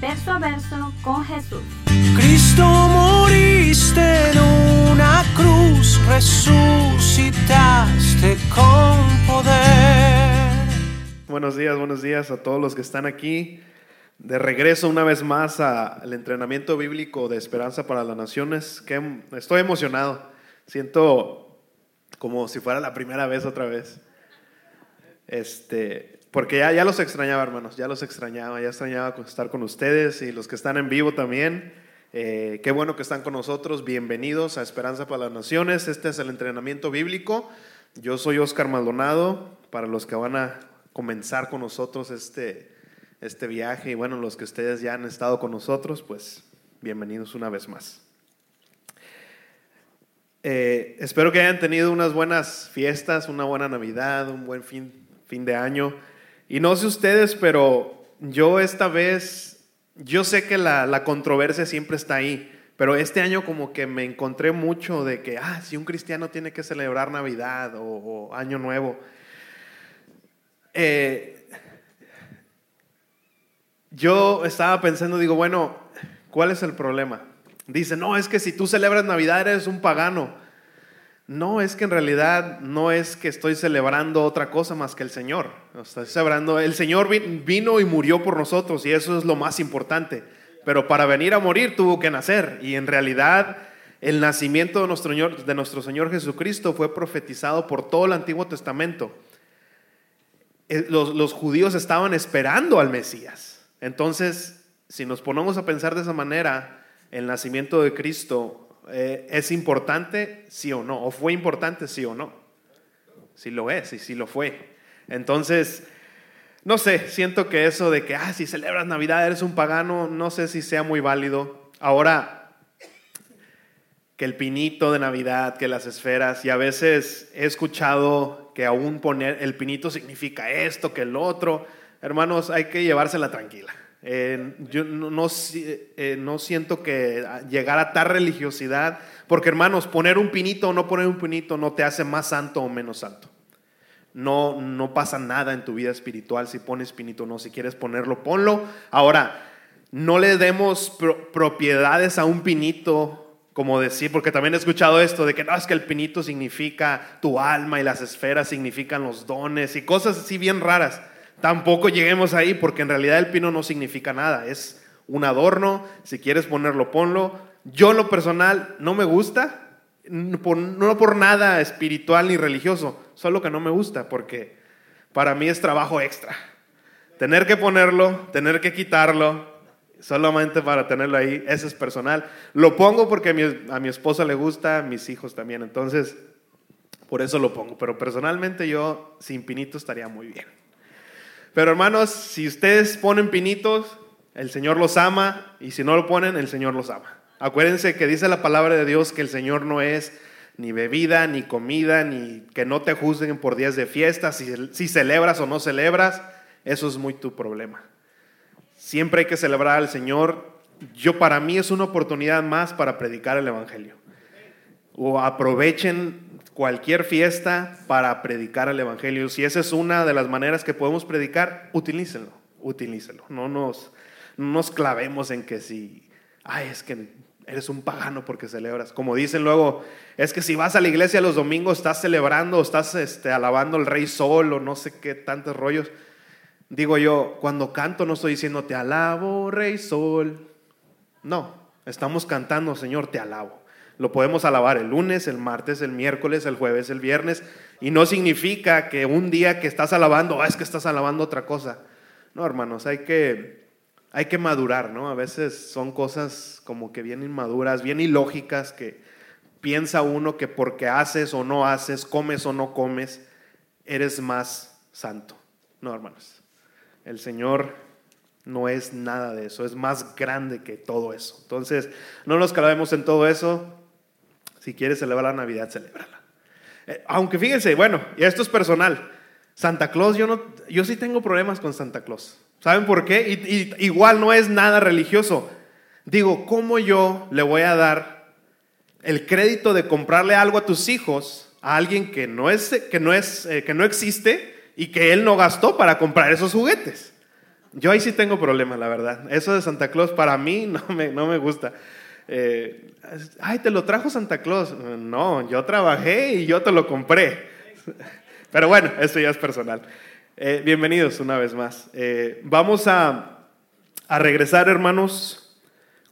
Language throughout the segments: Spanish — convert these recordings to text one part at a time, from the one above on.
verso a verso con Jesús. Cristo moriste en una cruz, resucitaste con poder. Buenos días, buenos días a todos los que están aquí. De regreso una vez más al entrenamiento bíblico de Esperanza para las Naciones, que estoy emocionado. Siento como si fuera la primera vez otra vez. Este, porque ya, ya los extrañaba, hermanos, ya los extrañaba, ya extrañaba estar con ustedes y los que están en vivo también. Eh, qué bueno que están con nosotros. Bienvenidos a Esperanza para las Naciones. Este es el entrenamiento bíblico. Yo soy Oscar Maldonado. Para los que van a comenzar con nosotros este, este viaje y bueno, los que ustedes ya han estado con nosotros, pues bienvenidos una vez más. Eh, espero que hayan tenido unas buenas fiestas, una buena Navidad, un buen fin, fin de año. Y no sé ustedes, pero yo esta vez, yo sé que la, la controversia siempre está ahí, pero este año como que me encontré mucho de que, ah, si un cristiano tiene que celebrar Navidad o, Año Nuevo. Eh, yo estaba pensando, digo, bueno, ¿cuál es el problema? Dice, no, es que si tú celebras Navidad eres un pagano. No, es que en realidad no es que estoy celebrando otra cosa más que el Señor. Estoy celebrando, el Señor vino y murió por nosotros y eso es lo más importante. Pero para venir a morir tuvo que nacer y en realidad el nacimiento de nuestro Señor, Jesucristo fue profetizado por todo el Antiguo Testamento. Eh, los judíos estaban esperando al Mesías. Entonces, si nos ponemos a pensar de esa manera, el nacimiento de Cristo eh, es importante, sí o no, o fue importante, sí o no. Sí lo es y sí lo fue. Entonces, no sé, siento que eso de que, ah, si celebras Navidad eres un pagano, no sé si sea muy válido. Ahora, que el pinito de Navidad, que las esferas, y a veces he escuchado que aún poner el pinito significa esto, que el otro. Hermanos, hay que llevársela tranquila. Eh, yo no, no, eh, no, siento que llegar a tal religiosidad, porque hermanos, poner un pinito o no poner un pinito no te hace más santo o menos santo. No, no pasa nada en tu vida espiritual si pones pinito o no. Si quieres ponerlo, ponlo. Ahora, no le demos propiedades a un pinito como decir, porque también he escuchado esto de que no, es que el pinito significa tu alma y las esferas significan los dones y cosas así bien raras. Tampoco lleguemos ahí porque en realidad el pino no significa nada, es un adorno, si quieres ponerlo, ponlo. Yo lo personal no me gusta, no por nada espiritual ni religioso, solo que no me gusta porque para mí es trabajo extra. Tener que ponerlo, tener que quitarlo, solamente para tenerlo ahí, eso es personal. Lo pongo porque a mi, esposa le gusta, mis hijos también, entonces por eso lo pongo. Pero personalmente yo sin pinito estaría muy bien. Pero hermanos, si ustedes ponen pinitos, el Señor los ama y si no lo ponen, el Señor los ama. Acuérdense que dice la palabra de Dios que el Señor no es ni bebida, ni comida, ni que no te juzguen por días de fiesta, si, si celebras o no celebras, eso es muy tu problema. Siempre hay que celebrar al Señor. Yo para mí es una oportunidad más para predicar el Evangelio. O aprovechen cualquier fiesta para predicar el Evangelio. Si esa es una de las maneras que podemos predicar, utilícenlo, utilícenlo. No nos, nos clavemos en que si, ay, es que eres un pagano porque celebras. Como dicen luego, es que si vas a la iglesia los domingos estás celebrando, estás este, alabando al rey sol o no sé qué tantos rollos. Digo yo, cuando canto no estoy diciendo te alabo, rey sol. No, estamos cantando, Señor, te alabo. Lo podemos alabar el lunes, el martes, el miércoles, el jueves, el viernes. Y no significa que un día que estás alabando, ah, es que estás alabando otra cosa. No, hermanos, hay que, hay que madurar, ¿no? A veces son cosas como que bien inmaduras, bien ilógicas, que piensa uno que porque haces o no haces, comes o no comes, eres más santo. No, hermanos. El Señor No es nada de eso, es más grande que todo eso. Entonces, no nos clavemos en todo eso. Si quieres celebrar la Navidad, celébrala. Eh, aunque fíjense, bueno, y esto es personal. Santa Claus, yo, no, yo sí tengo problemas con Santa Claus. ¿Saben por qué? Y, igual no es nada religioso. Digo, ¿cómo yo le voy a dar el crédito de comprarle algo a tus hijos a alguien que no, es, que no, es, eh, que no existe y que él no gastó para comprar esos juguetes? Yo ahí sí tengo problemas, la verdad. Eso de Santa Claus para mí no me, no me gusta. Eh, ay, te lo trajo Santa Claus. No, yo trabajé y yo te lo compré. Pero bueno, eso ya es personal. Eh, bienvenidos una vez más. Eh, vamos a, a regresar, hermanos,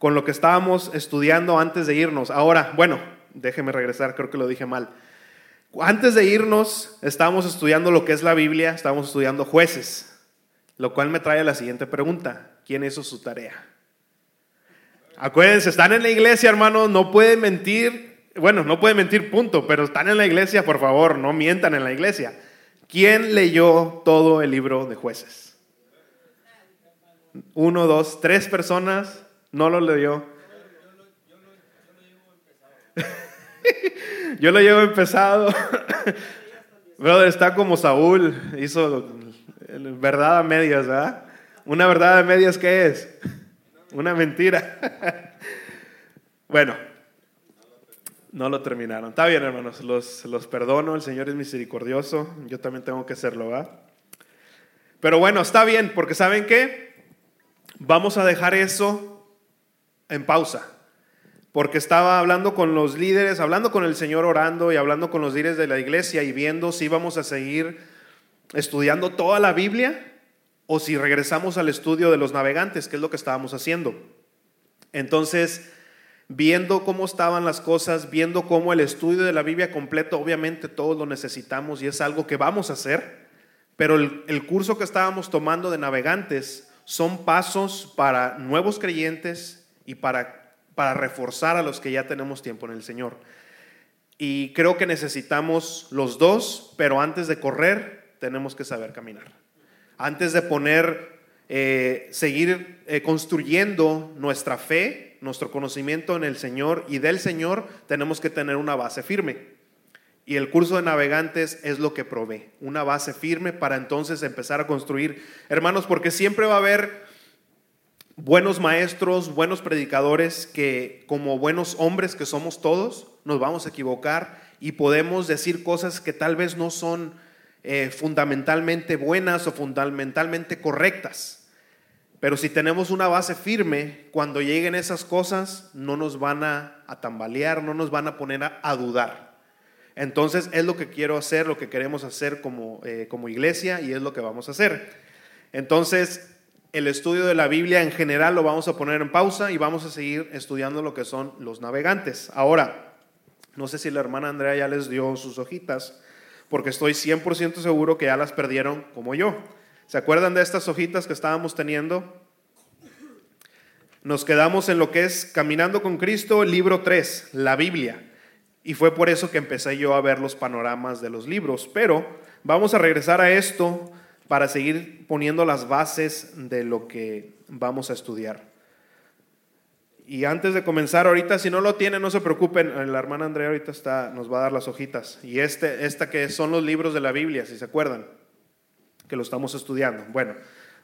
con lo que estábamos estudiando antes de irnos. Ahora, bueno, déjeme regresar, creo que lo dije mal. Antes de irnos, estábamos estudiando lo que es la Biblia, estábamos estudiando jueces, lo cual me trae a la siguiente pregunta. ¿Quién hizo su tarea? Acuérdense, están en la iglesia, hermanos, no pueden mentir. Bueno, no pueden mentir, punto, pero están en la iglesia, por favor, no mientan en la iglesia. ¿Quién leyó todo el libro de jueces? Uno, dos, tres personas no lo leyó. Yo lo llevo empezado. Brother, está como Saúl, hizo verdad a medias, ¿verdad? Una verdad a medias, ¿qué es? Una mentira. bueno, no lo terminaron. Está bien, hermanos, los, los perdono, el Señor es misericordioso, yo también tengo que hacerlo, ¿va? Pero bueno, está bien, porque ¿saben qué? Vamos a dejar eso en pausa, porque estaba hablando con los líderes, hablando con el Señor orando y hablando con los líderes de la iglesia y viendo si íbamos a seguir estudiando toda la Biblia o si regresamos al estudio de los navegantes, que es lo que estábamos haciendo. Entonces, viendo cómo estaban las cosas, viendo cómo el estudio de la Biblia completo, obviamente todos lo necesitamos y es algo que vamos a hacer, pero el, curso que estábamos tomando de navegantes son pasos para nuevos creyentes y para, para reforzar a los que ya tenemos tiempo en el Señor. Y creo que necesitamos los dos, pero antes de correr tenemos que saber caminar. Antes de poner, eh, seguir eh, construyendo nuestra fe, nuestro conocimiento en el Señor y del Señor, tenemos que tener una base firme. Y el curso de navegantes es lo que provee, una base firme para entonces empezar a construir. Hermanos, porque siempre va a haber buenos maestros, buenos predicadores que como buenos hombres que somos todos, nos vamos a equivocar y podemos decir cosas que tal vez no son eh, fundamentalmente buenas o fundamentalmente correctas. Pero si tenemos una base firme, cuando lleguen esas cosas, no nos van a, tambalear, no nos van a poner a, dudar. Entonces es lo que quiero hacer, lo que queremos hacer como, eh, como iglesia y es lo que vamos a hacer. Entonces, el estudio de la Biblia en general lo vamos a poner en pausa y vamos a seguir estudiando lo que son los navegantes. Ahora, no sé si la hermana Andrea ya les dio sus hojitas, porque estoy 100% seguro que ya las perdieron como yo. ¿Se acuerdan de estas hojitas que estábamos teniendo? Nos quedamos en lo que es Caminando con Cristo, libro 3, la Biblia. Y fue por eso que empecé yo a ver los panoramas de los libros. Pero vamos a regresar a esto para seguir poniendo las bases de lo que vamos a estudiar. Y antes de comenzar, ahorita, si no lo tienen, no se preocupen. La hermana Andrea ahorita está, nos va a dar las hojitas. Y este, esta que son los libros de la Biblia, si se acuerdan que lo estamos estudiando. Bueno,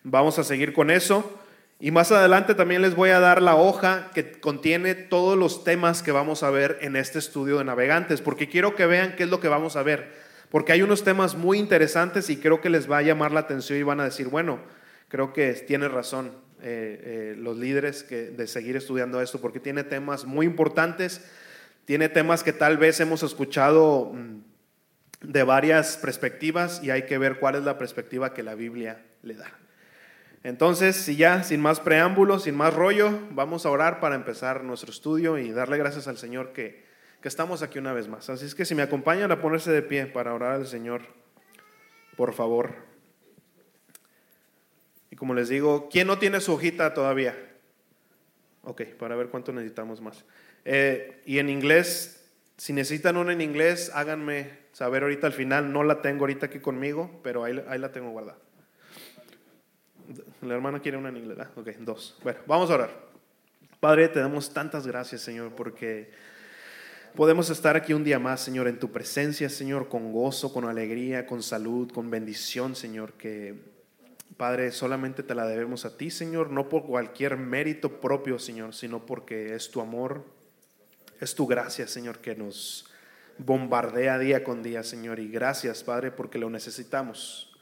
vamos a seguir con eso. Y más adelante también les voy a dar la hoja que contiene todos los temas que vamos a ver en este estudio de navegantes, porque quiero que vean qué es lo que vamos a ver, porque hay unos temas muy interesantes y creo que les va a llamar la atención y van a decir, bueno, creo que tiene razón eh, eh, los líderes que, de seguir estudiando esto, porque tiene temas muy importantes, tiene temas que tal vez hemos escuchado mm, de varias perspectivas y hay que ver cuál es la perspectiva que la Biblia le da. Entonces, si ya, sin más preámbulos, sin más rollo, vamos a orar para empezar nuestro estudio y darle gracias al Señor que, que estamos aquí una vez más. Así es que si me acompañan a ponerse de pie para orar al Señor, por favor. Y como les digo, ¿quién no tiene su hojita todavía? Ok, para ver cuánto necesitamos más. Eh, y en inglés, si necesitan una en inglés, háganme saber ahorita al final. No la tengo ahorita aquí conmigo, pero ahí, ahí la tengo guardada. La hermana quiere una en inglés. Ah, ok, dos. Bueno, vamos a orar. Padre, te damos tantas gracias, Señor, porque podemos estar aquí un día más, Señor, en tu presencia, Señor, con gozo, con alegría, con salud, con bendición, Señor, que Padre, solamente te la debemos a ti, Señor, no por cualquier mérito propio, Señor, sino porque es tu amor, es tu gracia, Señor, que nos bombardea día con día, Señor. Y gracias, Padre, porque lo necesitamos.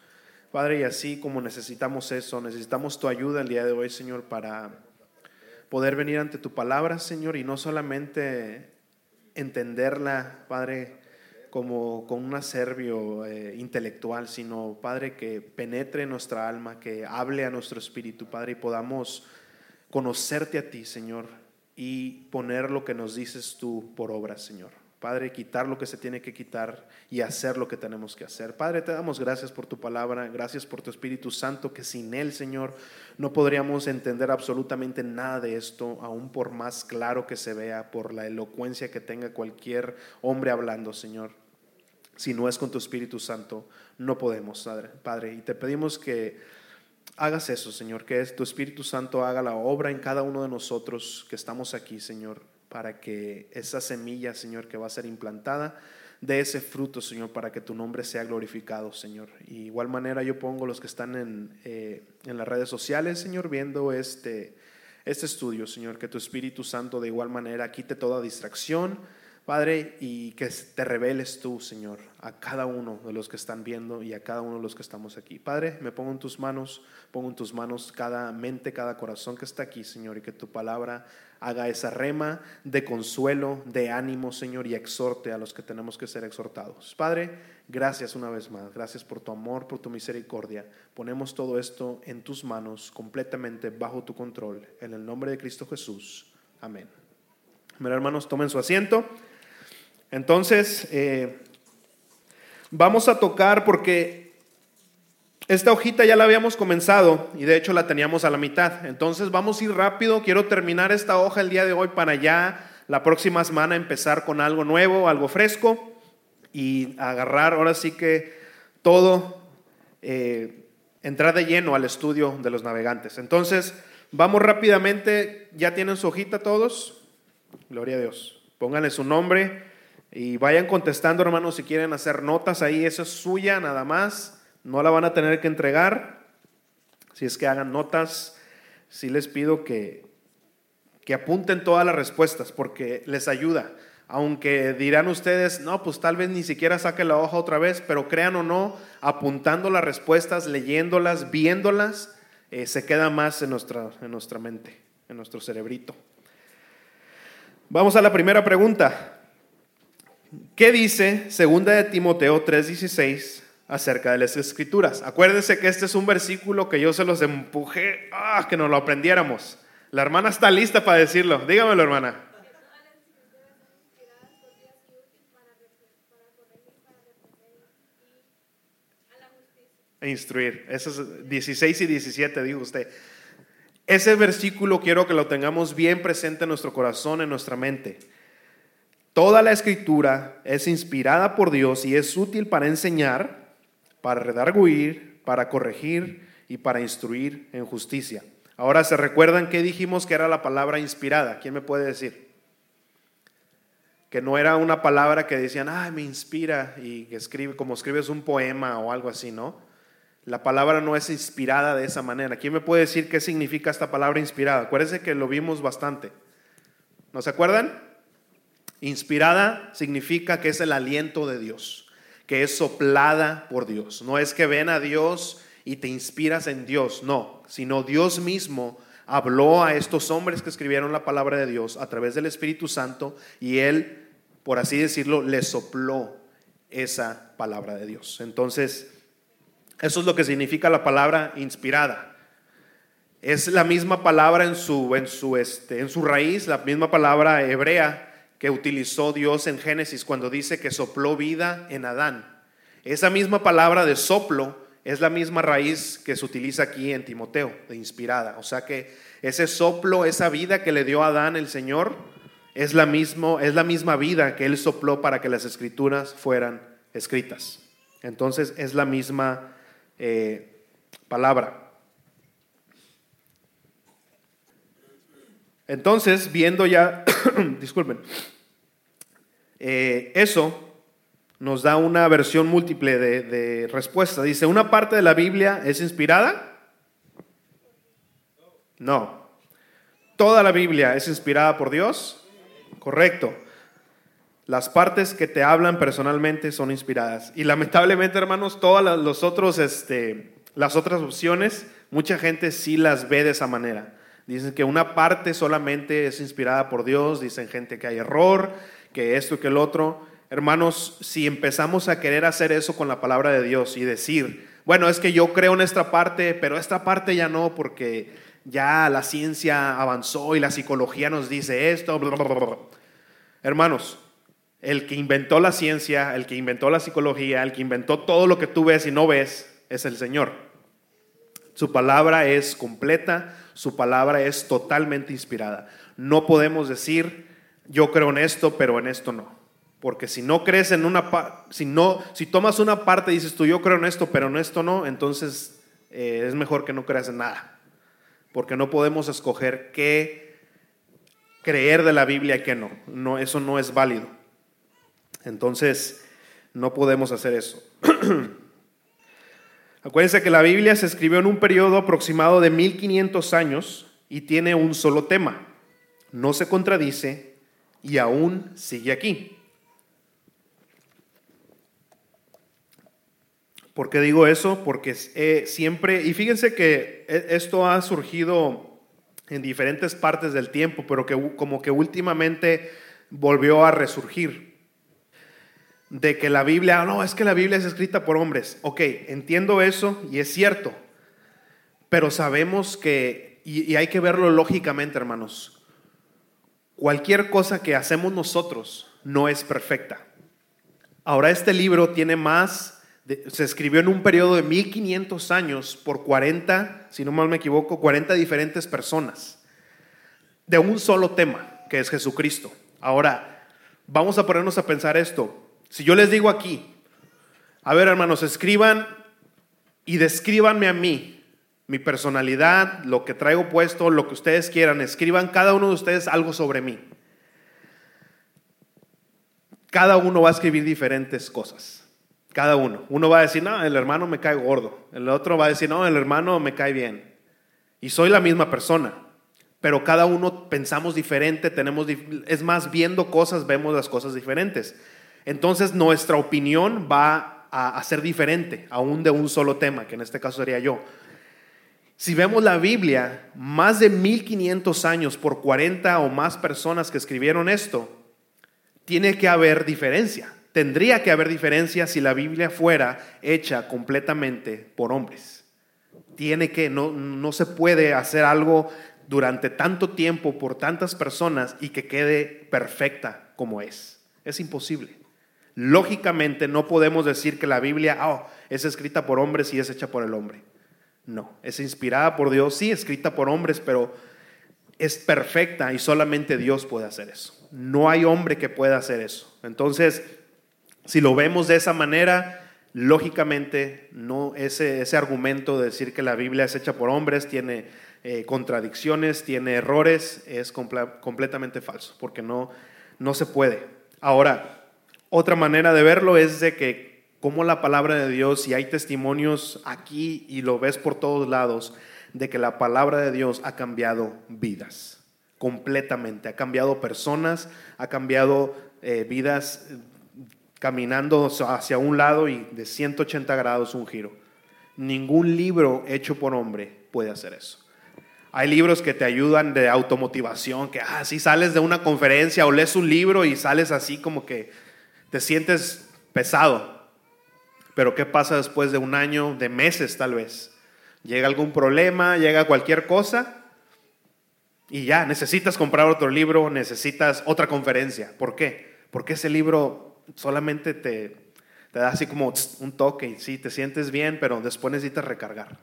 Padre, y así como necesitamos eso, necesitamos tu ayuda el día de hoy, Señor, para poder venir ante tu palabra, Señor, y no solamente entenderla, Padre, como con un acervio eh, intelectual, sino, Padre, que penetre nuestra alma, que hable a nuestro espíritu, Padre, y podamos conocerte a ti, Señor, y poner lo que nos dices tú por obra, Señor. Padre, quitar lo que se tiene que quitar y hacer lo que tenemos que hacer. Padre, te damos gracias por tu palabra, gracias por tu Espíritu Santo, que sin Él, Señor, no podríamos entender absolutamente nada de esto, aún por más claro que se vea, por la elocuencia que tenga cualquier hombre hablando, Señor. Si no es con tu Espíritu Santo, no podemos, Padre. Y te pedimos que hagas eso, Señor, que tu Espíritu Santo haga la obra en cada uno de nosotros que estamos aquí, Señor para que esa semilla, Señor, que va a ser implantada, de ese fruto, Señor, para que tu nombre sea glorificado, Señor. Y igual manera yo pongo los que están en, eh, en las redes sociales, Señor, viendo este, este estudio, Señor, que tu Espíritu Santo de igual manera quite toda distracción, Padre, y que te reveles tú, Señor, a cada uno de los que están viendo y a cada uno de los que estamos aquí. Padre, me pongo en tus manos, pongo en tus manos cada mente, cada corazón que está aquí, Señor, y que tu palabra haga esa rema de consuelo, de ánimo, Señor, y exhorte a los que tenemos que ser exhortados. Padre, gracias una vez más, gracias por tu amor, por tu misericordia. Ponemos todo esto en tus manos, completamente bajo tu control, en el nombre de Cristo Jesús. Amén. Mira, hermanos, tomen su asiento. Entonces, eh, vamos a tocar porque esta hojita ya la habíamos comenzado y de hecho la teníamos a la mitad. Entonces vamos a ir rápido. Quiero terminar esta hoja el día de hoy para ya la próxima semana empezar con algo nuevo, algo fresco y agarrar ahora sí que todo, eh, entrar de lleno al estudio de los navegantes. Entonces vamos rápidamente. ¿Ya tienen su hojita todos? Gloria a Dios. Pónganle su nombre y vayan contestando, hermanos, si quieren hacer notas ahí. Eso es suya nada más no la van a tener que entregar. Si es que hagan notas, sí les pido que, que apunten todas las respuestas porque les ayuda. Aunque dirán ustedes, no, pues tal vez ni siquiera saque la hoja otra vez, pero crean o no, apuntando las respuestas, leyéndolas, viéndolas, eh, se queda más en nuestra, en nuestra mente, en nuestro cerebrito. Vamos a la primera pregunta. ¿Qué dice segunda de Timoteo 3:16 acerca de las escrituras. Acuérdense que este es un versículo que yo se los empujé, ah, que nos lo aprendiéramos. La hermana está lista para decirlo. Dígamelo, hermana. E instruir. Esos es 16 y 17, dijo usted. Ese versículo quiero que lo tengamos bien presente en nuestro corazón, en nuestra mente. Toda la escritura es inspirada por Dios y es útil para enseñar, para redarguir, para corregir y para instruir en justicia. Ahora se recuerdan que dijimos que era la palabra inspirada. ¿Quién me puede decir? Que no era una palabra que decían, ay, me inspira y escribe como escribes un poema o algo así, ¿no? La palabra no es inspirada de esa manera. ¿Quién me puede decir qué significa esta palabra inspirada? Acuérdense que lo vimos bastante. ¿No se acuerdan? Inspirada significa que es el aliento de Dios que es soplada por Dios. No es que ven a Dios y te inspiras en Dios, no, sino Dios mismo habló a estos hombres que escribieron la palabra de Dios a través del Espíritu Santo y Él, por así decirlo, le sopló esa palabra de Dios. Entonces, eso es lo que significa la palabra inspirada. Es la misma palabra en su, en su, este, en su raíz, la misma palabra hebrea que utilizó Dios en Génesis cuando dice que sopló vida en Adán. Esa misma palabra de soplo es la misma raíz que se utiliza aquí en Timoteo, de inspirada. O sea que ese soplo, esa vida que le dio a Adán el Señor, es la, mismo, es la misma vida que Él sopló para que las escrituras fueran escritas. Entonces es la misma eh, palabra. Entonces, viendo ya, disculpen, eh, eso nos da una versión múltiple de, respuesta. Dice, ¿una parte de la Biblia es inspirada? No. ¿Toda la Biblia es inspirada por Dios? Correcto. Las partes que te hablan personalmente son inspiradas. Y lamentablemente, hermanos, todas los otros, este, las otras opciones, mucha gente sí las ve de esa manera. Dicen que una parte solamente es inspirada por Dios, dicen gente que hay error, que esto que el otro. Hermanos, si empezamos a querer hacer eso con la palabra de Dios y decir, bueno, es que yo creo en esta parte, pero esta parte ya no, porque ya la ciencia avanzó y la psicología nos dice esto. Hermanos, el que inventó la ciencia, el que inventó la psicología, el que inventó todo lo que tú ves y no ves, es el Señor. Su palabra es completa, su palabra es totalmente inspirada. No podemos decir, yo creo en esto, pero en esto no. Porque si no crees en una si no, si tomas una parte y dices tú, yo creo en esto, pero en esto no, entonces eh, es mejor que no creas en nada. Porque no podemos escoger qué creer de la Biblia y qué no. no eso no es válido. Entonces, no podemos hacer eso. Acuérdense que la Biblia se escribió en un periodo aproximado de 1500 años y tiene un solo tema. No se contradice y aún sigue aquí. ¿Por qué digo eso? Porque eh, siempre, y fíjense que e, esto ha surgido en diferentes partes del tiempo, pero que como que últimamente volvió a resurgir de que la Biblia, no, es que la Biblia es escrita por hombres. Ok, entiendo eso y es cierto, pero sabemos que, y, hay que verlo lógicamente, hermanos, cualquier cosa que hacemos nosotros no es perfecta. Ahora este libro tiene más, se escribió en un periodo de 1500 años por 40, si no mal me equivoco, 40 diferentes personas, de un solo tema, que es Jesucristo. Ahora, vamos a ponernos a pensar esto. Si yo les digo aquí, a ver hermanos, escriban y descríbanme a mí, mi personalidad, lo que traigo puesto, lo que ustedes quieran, escriban cada uno de ustedes algo sobre mí. Cada uno va a escribir diferentes cosas. Cada uno. Uno va a decir, no, el hermano me cae gordo. El otro va a decir, no, el hermano me cae bien. Y soy la misma persona. Pero cada uno pensamos diferente, tenemos, es más, viendo cosas, vemos las cosas diferentes entonces nuestra opinión va a, ser diferente, aún de un solo tema, que en este caso sería yo. Si vemos la Biblia, más de 1500 años por 40 o más personas que escribieron esto, tiene que haber diferencia. Tendría que haber diferencia si la Biblia fuera hecha completamente por hombres. Tiene que, no, no se puede hacer algo durante tanto tiempo por tantas personas y que quede perfecta como es. Es imposible. Lógicamente no podemos decir que la Biblia oh, es escrita por hombres y es hecha por el hombre. No, es inspirada por Dios, sí, escrita por hombres, pero es perfecta y solamente Dios puede hacer eso. No hay hombre que pueda hacer eso. Entonces, si lo vemos de esa manera, lógicamente no ese, ese argumento de decir que la Biblia es hecha por hombres tiene eh, contradicciones, tiene errores, es completamente falso, porque no, no se puede. Ahora, otra manera de verlo es de que como la palabra de Dios, y hay testimonios aquí y lo ves por todos lados, de que la palabra de Dios ha cambiado vidas completamente, ha cambiado personas, ha cambiado eh, vidas caminando hacia un lado y de 180 grados un giro. Ningún libro hecho por hombre puede hacer eso. Hay libros que te ayudan de automotivación, que ah, si sales de una conferencia o lees un libro y sales así como que te sientes pesado. Pero ¿qué pasa después de un año, de meses tal vez? Llega algún problema, llega cualquier cosa y ya, necesitas comprar otro libro, necesitas otra conferencia. ¿Por qué? Porque ese libro solamente te, te da así como un toque y sí, te sientes bien, pero después necesitas recargar.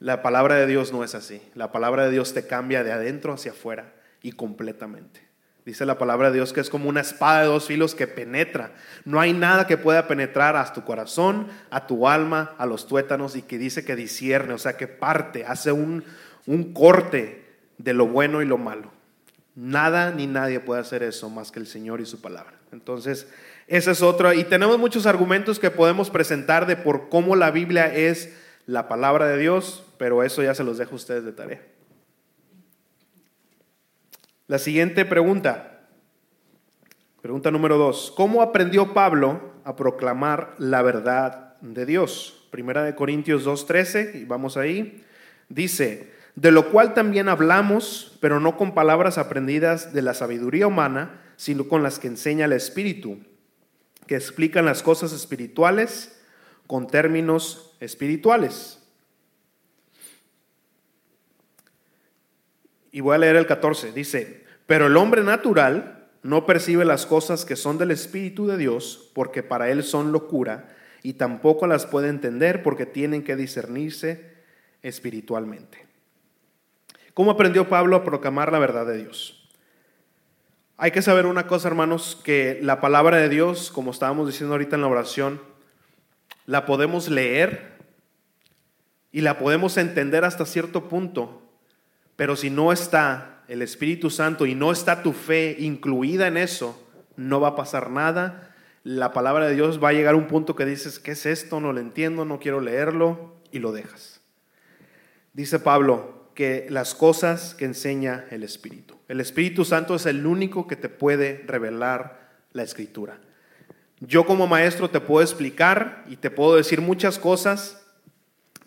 La palabra de Dios no es así. La palabra de Dios te cambia de adentro hacia afuera y completamente. Dice la palabra de Dios que es como una espada de dos filos que penetra. No hay nada que pueda penetrar a tu corazón, a tu alma, a los tuétanos y que dice que discierne, o sea, que parte, hace un, un corte de lo bueno y lo malo. Nada ni nadie puede hacer eso más que el Señor y su palabra. Entonces, esa es otra. Y tenemos muchos argumentos que podemos presentar de por cómo la Biblia es la palabra de Dios, pero eso ya se los dejo a ustedes de tarea. La siguiente pregunta, pregunta número dos, ¿cómo aprendió Pablo a proclamar la verdad de Dios? Primera de Corintios 2.13, y vamos ahí, dice, de lo cual también hablamos, pero no con palabras aprendidas de la sabiduría humana, sino con las que enseña el Espíritu, que explican las cosas espirituales con términos espirituales. Y voy a leer el 14. Dice, pero el hombre natural no percibe las cosas que son del Espíritu de Dios, porque para él son locura, y tampoco las puede entender porque tienen que discernirse espiritualmente. ¿Cómo aprendió Pablo a proclamar la verdad de Dios? Hay que saber una cosa, hermanos, que la palabra de Dios, como estábamos diciendo ahorita en la oración, la podemos leer y la podemos entender hasta cierto punto, pero si no está el Espíritu Santo y no está tu fe incluida en eso, no va a pasar nada. La palabra de Dios va a llegar a un punto que dices, ¿qué es esto? No lo entiendo, no quiero leerlo y lo dejas. Dice Pablo que las cosas que enseña el Espíritu. El Espíritu Santo es el único que te puede revelar la escritura. Yo como maestro te puedo explicar y te puedo decir muchas cosas,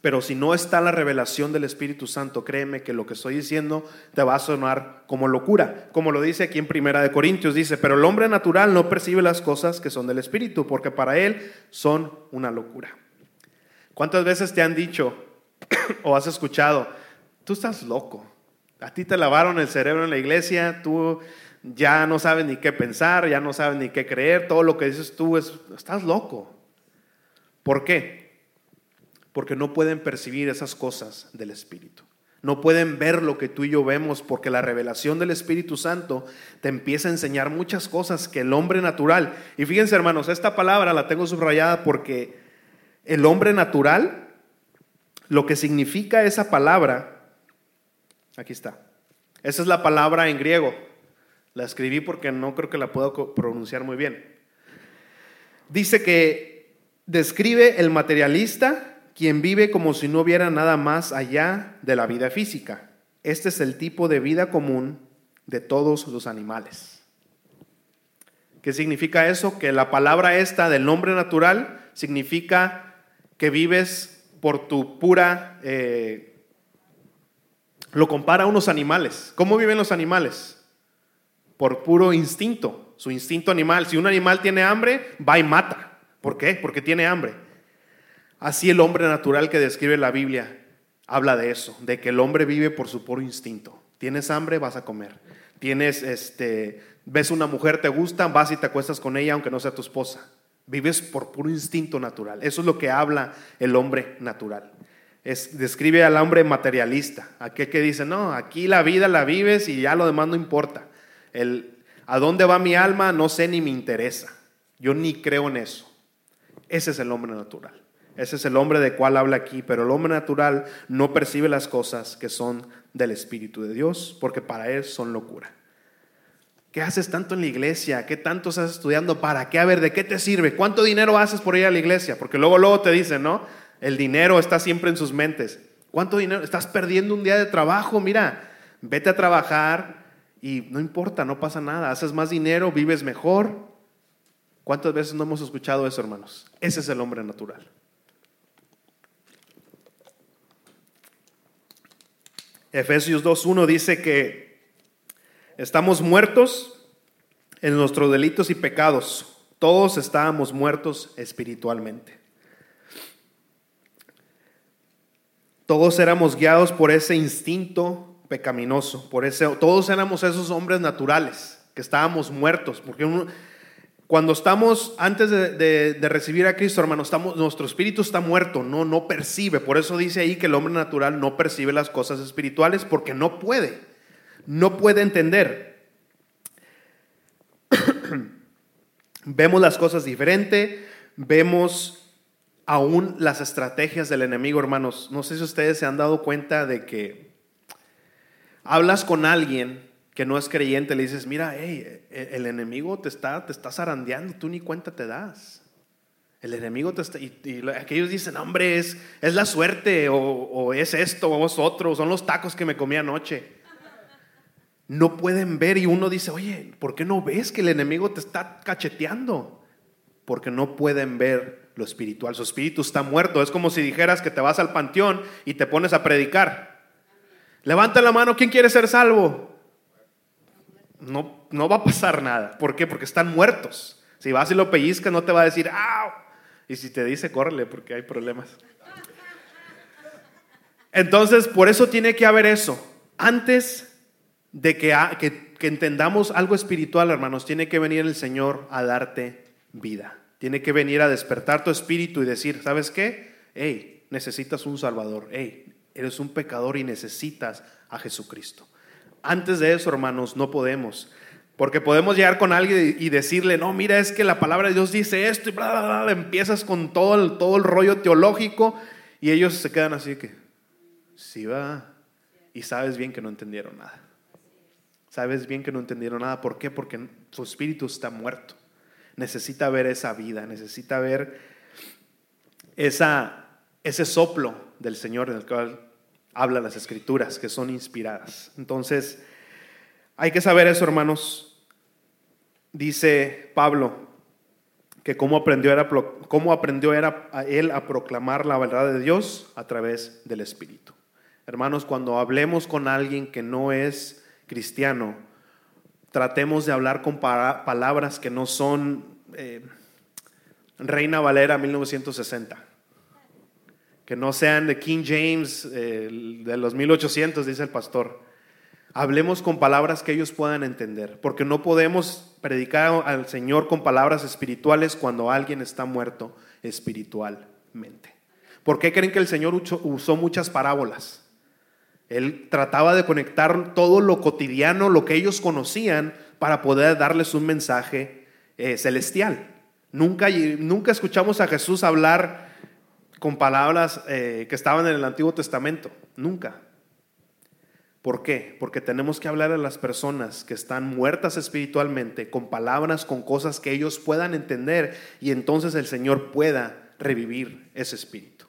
pero si no está la revelación del Espíritu Santo, créeme que lo que estoy diciendo te va a sonar como locura. Como lo dice aquí en Primera de Corintios, dice, pero el hombre natural no percibe las cosas que son del Espíritu, porque para él son una locura. ¿Cuántas veces te han dicho o has escuchado, tú estás loco? A ti te lavaron el cerebro en la iglesia, tú ya no sabes ni qué pensar, ya no sabes ni qué creer, todo lo que dices tú es, estás loco. ¿Por qué? Porque no pueden percibir esas cosas del Espíritu. No pueden ver lo que tú y yo vemos porque la revelación del Espíritu Santo te empieza a enseñar muchas cosas que el hombre natural, y fíjense hermanos, esta palabra la tengo subrayada porque el hombre natural, lo que significa esa palabra, aquí está, esa es la palabra en griego, la escribí porque no creo que la pueda pronunciar muy bien. Dice que describe el materialista quien vive como si no hubiera nada más allá de la vida física. Este es el tipo de vida común de todos los animales. ¿Qué significa eso? Que la palabra esta del nombre natural significa que vives por tu pura... Eh, lo compara a unos animales. ¿Cómo viven los animales? por puro instinto, su instinto animal. Si un animal tiene hambre, va y mata. ¿Por qué? Porque tiene hambre. Así el hombre natural que describe la Biblia habla de eso, de que el hombre vive por su puro instinto. Tienes hambre, vas a comer. Tienes, este, ves una mujer, te gusta, vas y te acuestas con ella aunque no sea tu esposa. Vives por puro instinto natural. Eso es lo que habla el hombre natural. Es, describe al hombre materialista, aquel que dice, no, aquí la vida la vives y ya lo demás no importa. El a dónde va mi alma no sé ni me interesa. Yo ni creo en eso. Ese es el hombre natural. Ese es el hombre de cual habla aquí, pero el hombre natural no percibe las cosas que son del Espíritu de Dios, porque para él son locura. ¿Qué haces tanto en la iglesia? ¿Qué tanto estás estudiando? ¿Para qué? A ver, ¿de qué te sirve? ¿Cuánto dinero haces por ir a la iglesia? Porque luego, luego te dicen, ¿no? El dinero está siempre en sus mentes. ¿Cuánto dinero? Estás perdiendo un día de trabajo. Mira, vete a trabajar, y no importa, no pasa nada, haces más dinero, vives mejor. ¿Cuántas veces no hemos escuchado eso, hermanos? Ese es el hombre natural. Efesios 2.1 dice que estamos muertos en nuestros delitos y pecados. Todos estábamos muertos espiritualmente. Todos éramos guiados por ese instinto pecaminoso. Por eso todos éramos esos hombres naturales, que estábamos muertos. Porque cuando estamos antes de, recibir a Cristo, hermano, estamos, nuestro espíritu está muerto, no, no percibe. Por eso dice ahí que el hombre natural no percibe las cosas espirituales porque no puede, no puede entender. vemos las cosas diferente, vemos aún las estrategias del enemigo, hermanos. No sé si ustedes se han dado cuenta de que hablas con alguien que no es creyente, le dices, mira, hey, el enemigo te está, te está zarandeando, tú ni cuenta te das. El enemigo te está, y, aquellos dicen, hombre, es, la suerte, o, o, es esto, o es otro, son los tacos que me comí anoche. No pueden ver y uno dice, oye, ¿por qué no ves que el enemigo te está cacheteando? Porque no pueden ver lo espiritual. Su espíritu está muerto. Es como si dijeras que te vas al panteón y te pones a predicar. Levanta la mano, ¿quién quiere ser salvo? No, no va a pasar nada. ¿Por qué? Porque están muertos. Si vas y lo pellizcas, no te va a decir, ¡au! Y si te dice, córrele porque hay problemas. Entonces, por eso tiene que haber eso. Antes de que, que, entendamos algo espiritual, hermanos, tiene que venir el Señor a darte vida. Tiene que venir a despertar tu espíritu y decir, ¿sabes qué? Hey, necesitas un Salvador. Hey, eres un pecador y necesitas a Jesucristo. Antes de eso, hermanos, no podemos. Porque podemos llegar con alguien y decirle, no, mira, es que la palabra de Dios dice esto y bla, bla, bla, empiezas con todo el, todo el rollo teológico y ellos se quedan así que, sí va, y sabes bien que no entendieron nada. Sabes bien que no entendieron nada. ¿Por qué? Porque su espíritu está muerto. Necesita ver esa vida, necesita ver esa, ese soplo del Señor en el cual habla las escrituras, que son inspiradas. Entonces, hay que saber eso, hermanos. Dice Pablo que cómo aprendió, era, cómo aprendió era él a proclamar la verdad de Dios a través del Espíritu. Hermanos, cuando hablemos con alguien que no es cristiano, tratemos de hablar con palabras que no son eh, Reina Valera 1960, que no sean de King James eh, de los 1800, dice el pastor Hablemos con palabras que ellos puedan entender, porque no podemos predicar al Señor con palabras espirituales cuando alguien está muerto espiritualmente. ¿Por qué creen que el Señor usó muchas parábolas? Él trataba de conectar todo lo cotidiano, lo que ellos conocían, para poder darles un mensaje eh, celestial. Nunca, nunca escuchamos a Jesús hablar con palabras eh, que estaban en el Antiguo Testamento. Nunca. ¿Por qué? Porque tenemos que hablar a las personas que están muertas espiritualmente con palabras, con cosas que ellos puedan entender y entonces el Señor pueda revivir ese espíritu.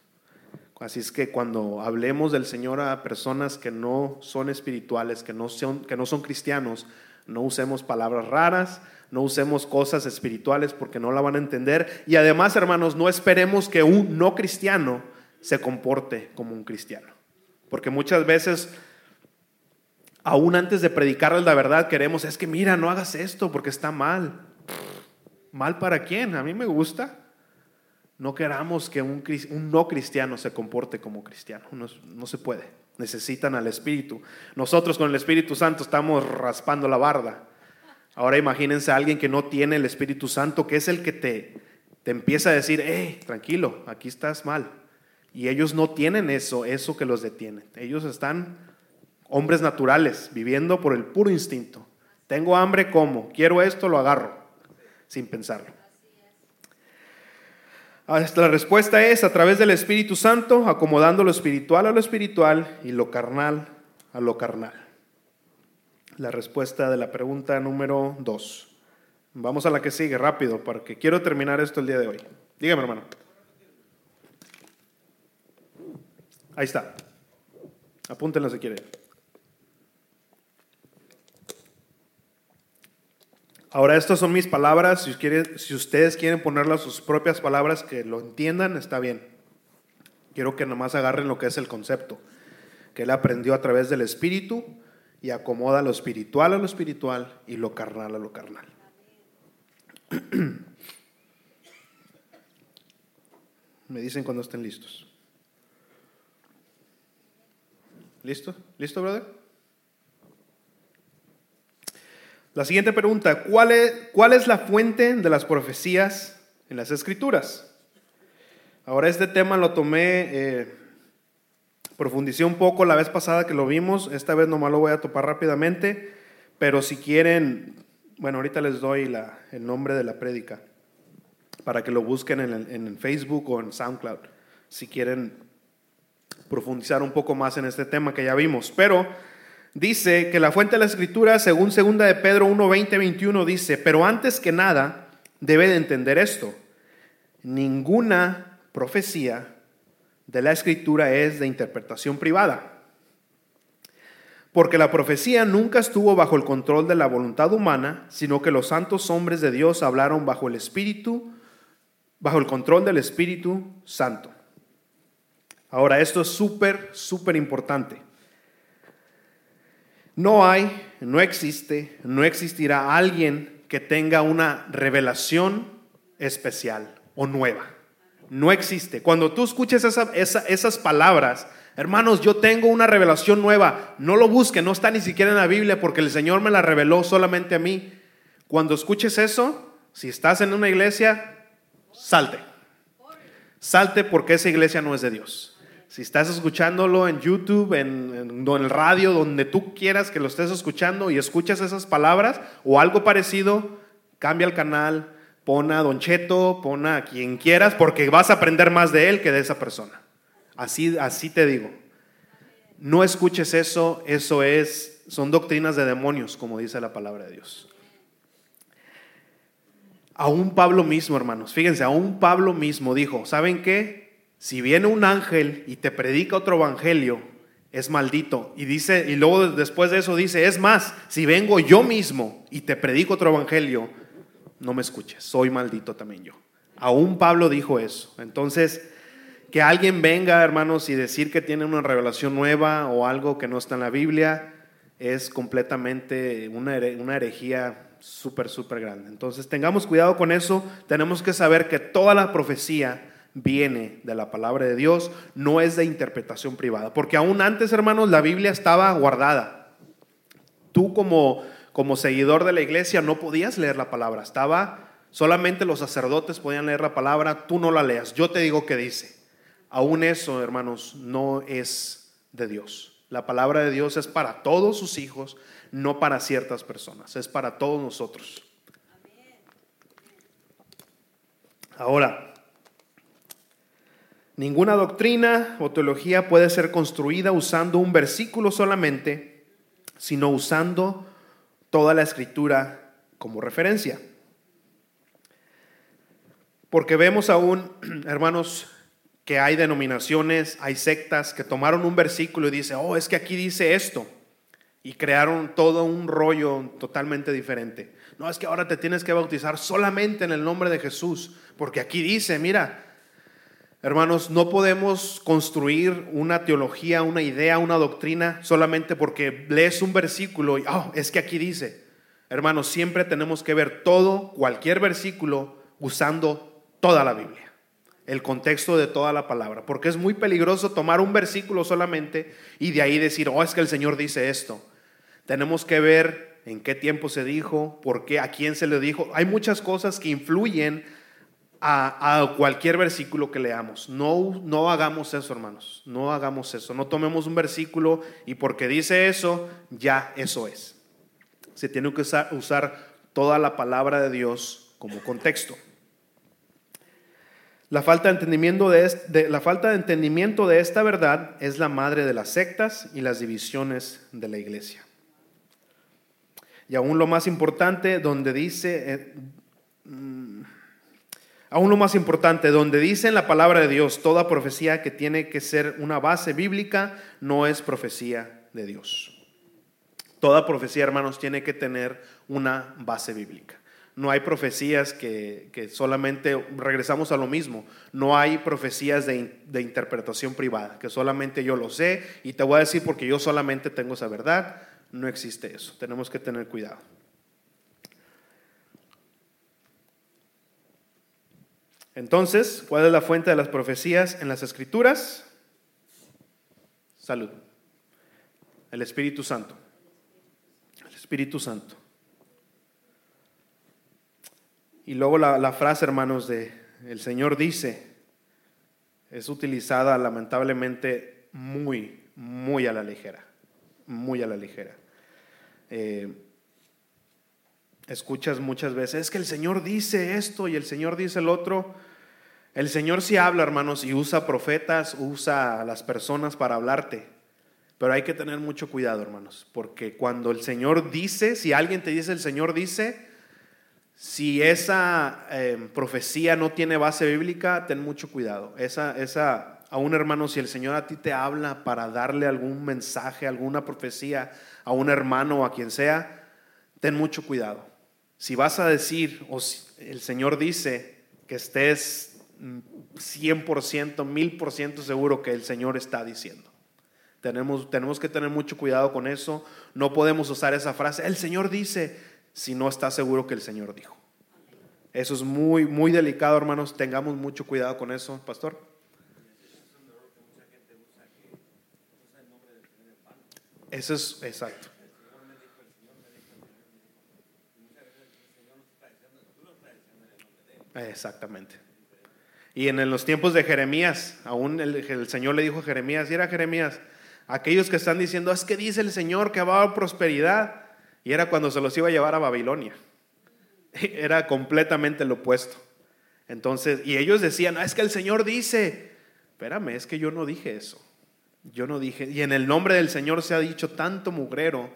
Así es que cuando hablemos del Señor a personas que no son espirituales, que no son, que no son cristianos, no usemos palabras raras, no usemos cosas espirituales porque no la van a entender. Y además, hermanos, no esperemos que un no cristiano se comporte como un cristiano. Porque muchas veces aún antes de predicarles la verdad, queremos, es que mira, no hagas esto porque está mal. ¿Mal para quién? A mí me gusta. No queramos que un, no cristiano se comporte como cristiano. No, no, se puede. Necesitan al Espíritu. Nosotros con el Espíritu Santo estamos raspando la barda. Ahora imagínense a alguien que no tiene el Espíritu Santo, que es el que te, te empieza a decir, hey, tranquilo, aquí estás mal. Y ellos no tienen eso, eso que los detiene. Ellos están hombres naturales, viviendo por el puro instinto. Tengo hambre, como. Quiero esto, lo agarro, sin pensarlo. La respuesta es a través del Espíritu Santo, acomodando lo espiritual a lo espiritual y lo carnal a lo carnal. La respuesta de la pregunta número dos. Vamos a la que sigue, rápido, porque quiero terminar esto el día de hoy. Dígame, hermano. Ahí está. Apúntenlo si quiere. Ahora, estas son mis palabras. Si, si ustedes quieren ponerlas sus propias palabras que lo entiendan, está bien. Quiero que nomás agarren lo que es el concepto, que él aprendió a través del espíritu y acomoda lo espiritual a lo espiritual y lo carnal a lo carnal. Me dicen cuando estén listos. ¿Listo? ¿Listo, brother? La siguiente pregunta, ¿cuál es, ¿cuál es la fuente de las profecías en las escrituras? Ahora este tema lo tomé, eh, profundicé un poco la vez pasada que lo vimos, esta vez nomás lo voy a topar rápidamente, pero si quieren, bueno, ahorita les doy el nombre de la prédica para que lo busquen en, Facebook o en SoundCloud, si quieren profundizar un poco más en este tema que ya vimos. Pero dice que la fuente de la escritura, según segunda de Pedro 1, 20, 21, dice, pero antes que nada debe de entender esto, ninguna profecía de la escritura es de interpretación privada. Porque la profecía nunca estuvo bajo el control de la voluntad humana, sino que los santos hombres de Dios hablaron bajo el Espíritu, bajo el control del Espíritu Santo. Ahora, esto es súper, súper importante. No hay, no existe, no existirá alguien que tenga una revelación especial o nueva. No existe. Cuando tú escuches esas palabras, hermanos, yo tengo una revelación nueva, no lo busque, no está ni siquiera en la Biblia porque el Señor me la reveló solamente a mí. Cuando escuches eso, si estás en una iglesia, salte. Salte porque esa iglesia no es de Dios. Si estás escuchándolo en YouTube, en, el radio, donde tú quieras que lo estés escuchando y escuchas esas palabras o algo parecido, cambia el canal, pon a Don Cheto, pon a quien quieras, porque vas a aprender más de él que de esa persona. Así, así te digo. No escuches eso, eso es, son doctrinas de demonios, como dice la palabra de Dios. Aún Pablo mismo, hermanos, fíjense, aún Pablo mismo dijo, ¿saben qué? Si viene un ángel y te predica otro evangelio, es maldito. Y dice, y luego después de eso dice, es más, si vengo yo mismo y te predico otro evangelio, no me escuches, soy maldito también yo. Aún Pablo dijo eso. Entonces, que alguien venga, hermanos, y decir que tiene una revelación nueva o algo que no está en la Biblia, es completamente una, una herejía súper, súper grande. Entonces, tengamos cuidado con eso. Tenemos que saber que toda la profecía viene de la palabra de Dios, no es de interpretación privada. Porque aún antes, hermanos, la Biblia estaba guardada. Tú como, como seguidor de la iglesia no podías leer la palabra, estaba, solamente los sacerdotes podían leer la palabra, tú no la leas. Yo te digo que dice. Aún eso, hermanos, no es de Dios. La palabra de Dios es para todos sus hijos, no para ciertas personas, es para todos nosotros. Ahora, Ninguna doctrina o teología puede ser construida usando un versículo solamente, sino usando toda la escritura como referencia. Porque vemos aún, hermanos, que hay denominaciones, hay sectas que tomaron un versículo y dicen, oh, es que aquí dice esto. Y crearon todo un rollo totalmente diferente. No, es que ahora te tienes que bautizar solamente en el nombre de Jesús, porque aquí dice, mira, Hermanos, no podemos construir una teología, una idea, una doctrina solamente porque lees un versículo y, oh, es que aquí dice. Hermanos, siempre tenemos que ver todo, cualquier versículo, usando toda la Biblia, el contexto de toda la palabra, porque es muy peligroso tomar un versículo solamente y de ahí decir, oh, es que el Señor dice esto. Tenemos que ver en qué tiempo se dijo, por qué, a quién se le dijo. Hay muchas cosas que influyen a, cualquier versículo que leamos. No, no hagamos eso, hermanos. No hagamos eso. No tomemos un versículo y porque dice eso, ya eso es. Se tiene que usar, toda la palabra de Dios como contexto. La falta de, entendimiento de, la falta de entendimiento de esta verdad es la madre de las sectas y las divisiones de la iglesia. Y aún lo más importante, donde dice, eh, Aún lo más importante, donde dice en la palabra de Dios toda profecía que tiene que ser una base bíblica, no es profecía de Dios. Toda profecía, hermanos, tiene que tener una base bíblica. No hay profecías que, solamente, regresamos a lo mismo, no hay profecías de, de interpretación privada, que solamente yo lo sé y te voy a decir porque yo solamente tengo esa verdad. No existe eso, tenemos que tener cuidado. Entonces, ¿cuál es la fuente de las profecías en las escrituras? Salud. El Espíritu Santo. El Espíritu Santo. Y luego la, frase, hermanos, de el Señor dice, es utilizada lamentablemente muy, muy a la ligera. Muy a la ligera. Eh, escuchas muchas veces, es que el Señor dice esto y el Señor dice el otro. El Señor sí habla, hermanos, y usa profetas, usa a las personas para hablarte. Pero hay que tener mucho cuidado, hermanos, porque cuando el Señor dice, si alguien te dice el Señor dice, si esa eh, profecía no tiene base bíblica, ten mucho cuidado. Esa, esa, a un hermano, si el Señor a ti te habla para darle algún mensaje, alguna profecía a un hermano o a quien sea, ten mucho cuidado. Si vas a decir, o si el Señor dice que estés 100%, 1000% seguro que el Señor está diciendo. Tenemos, tenemos que tener mucho cuidado con eso. No podemos usar esa frase, el Señor dice, si no está seguro que el Señor dijo. Eso es muy, muy delicado, hermanos. Tengamos mucho cuidado con eso, pastor. Eso es exacto. Exactamente. Y en los tiempos de Jeremías, aún el, Señor le dijo a Jeremías, y era Jeremías, aquellos que están diciendo, es que dice el Señor que va a prosperidad, y era cuando se los iba a llevar a Babilonia. Era completamente lo opuesto. Entonces, y ellos decían, es que el Señor dice, espérame, es que yo no dije eso. Yo no dije, y en el nombre del Señor se ha dicho tanto mugrero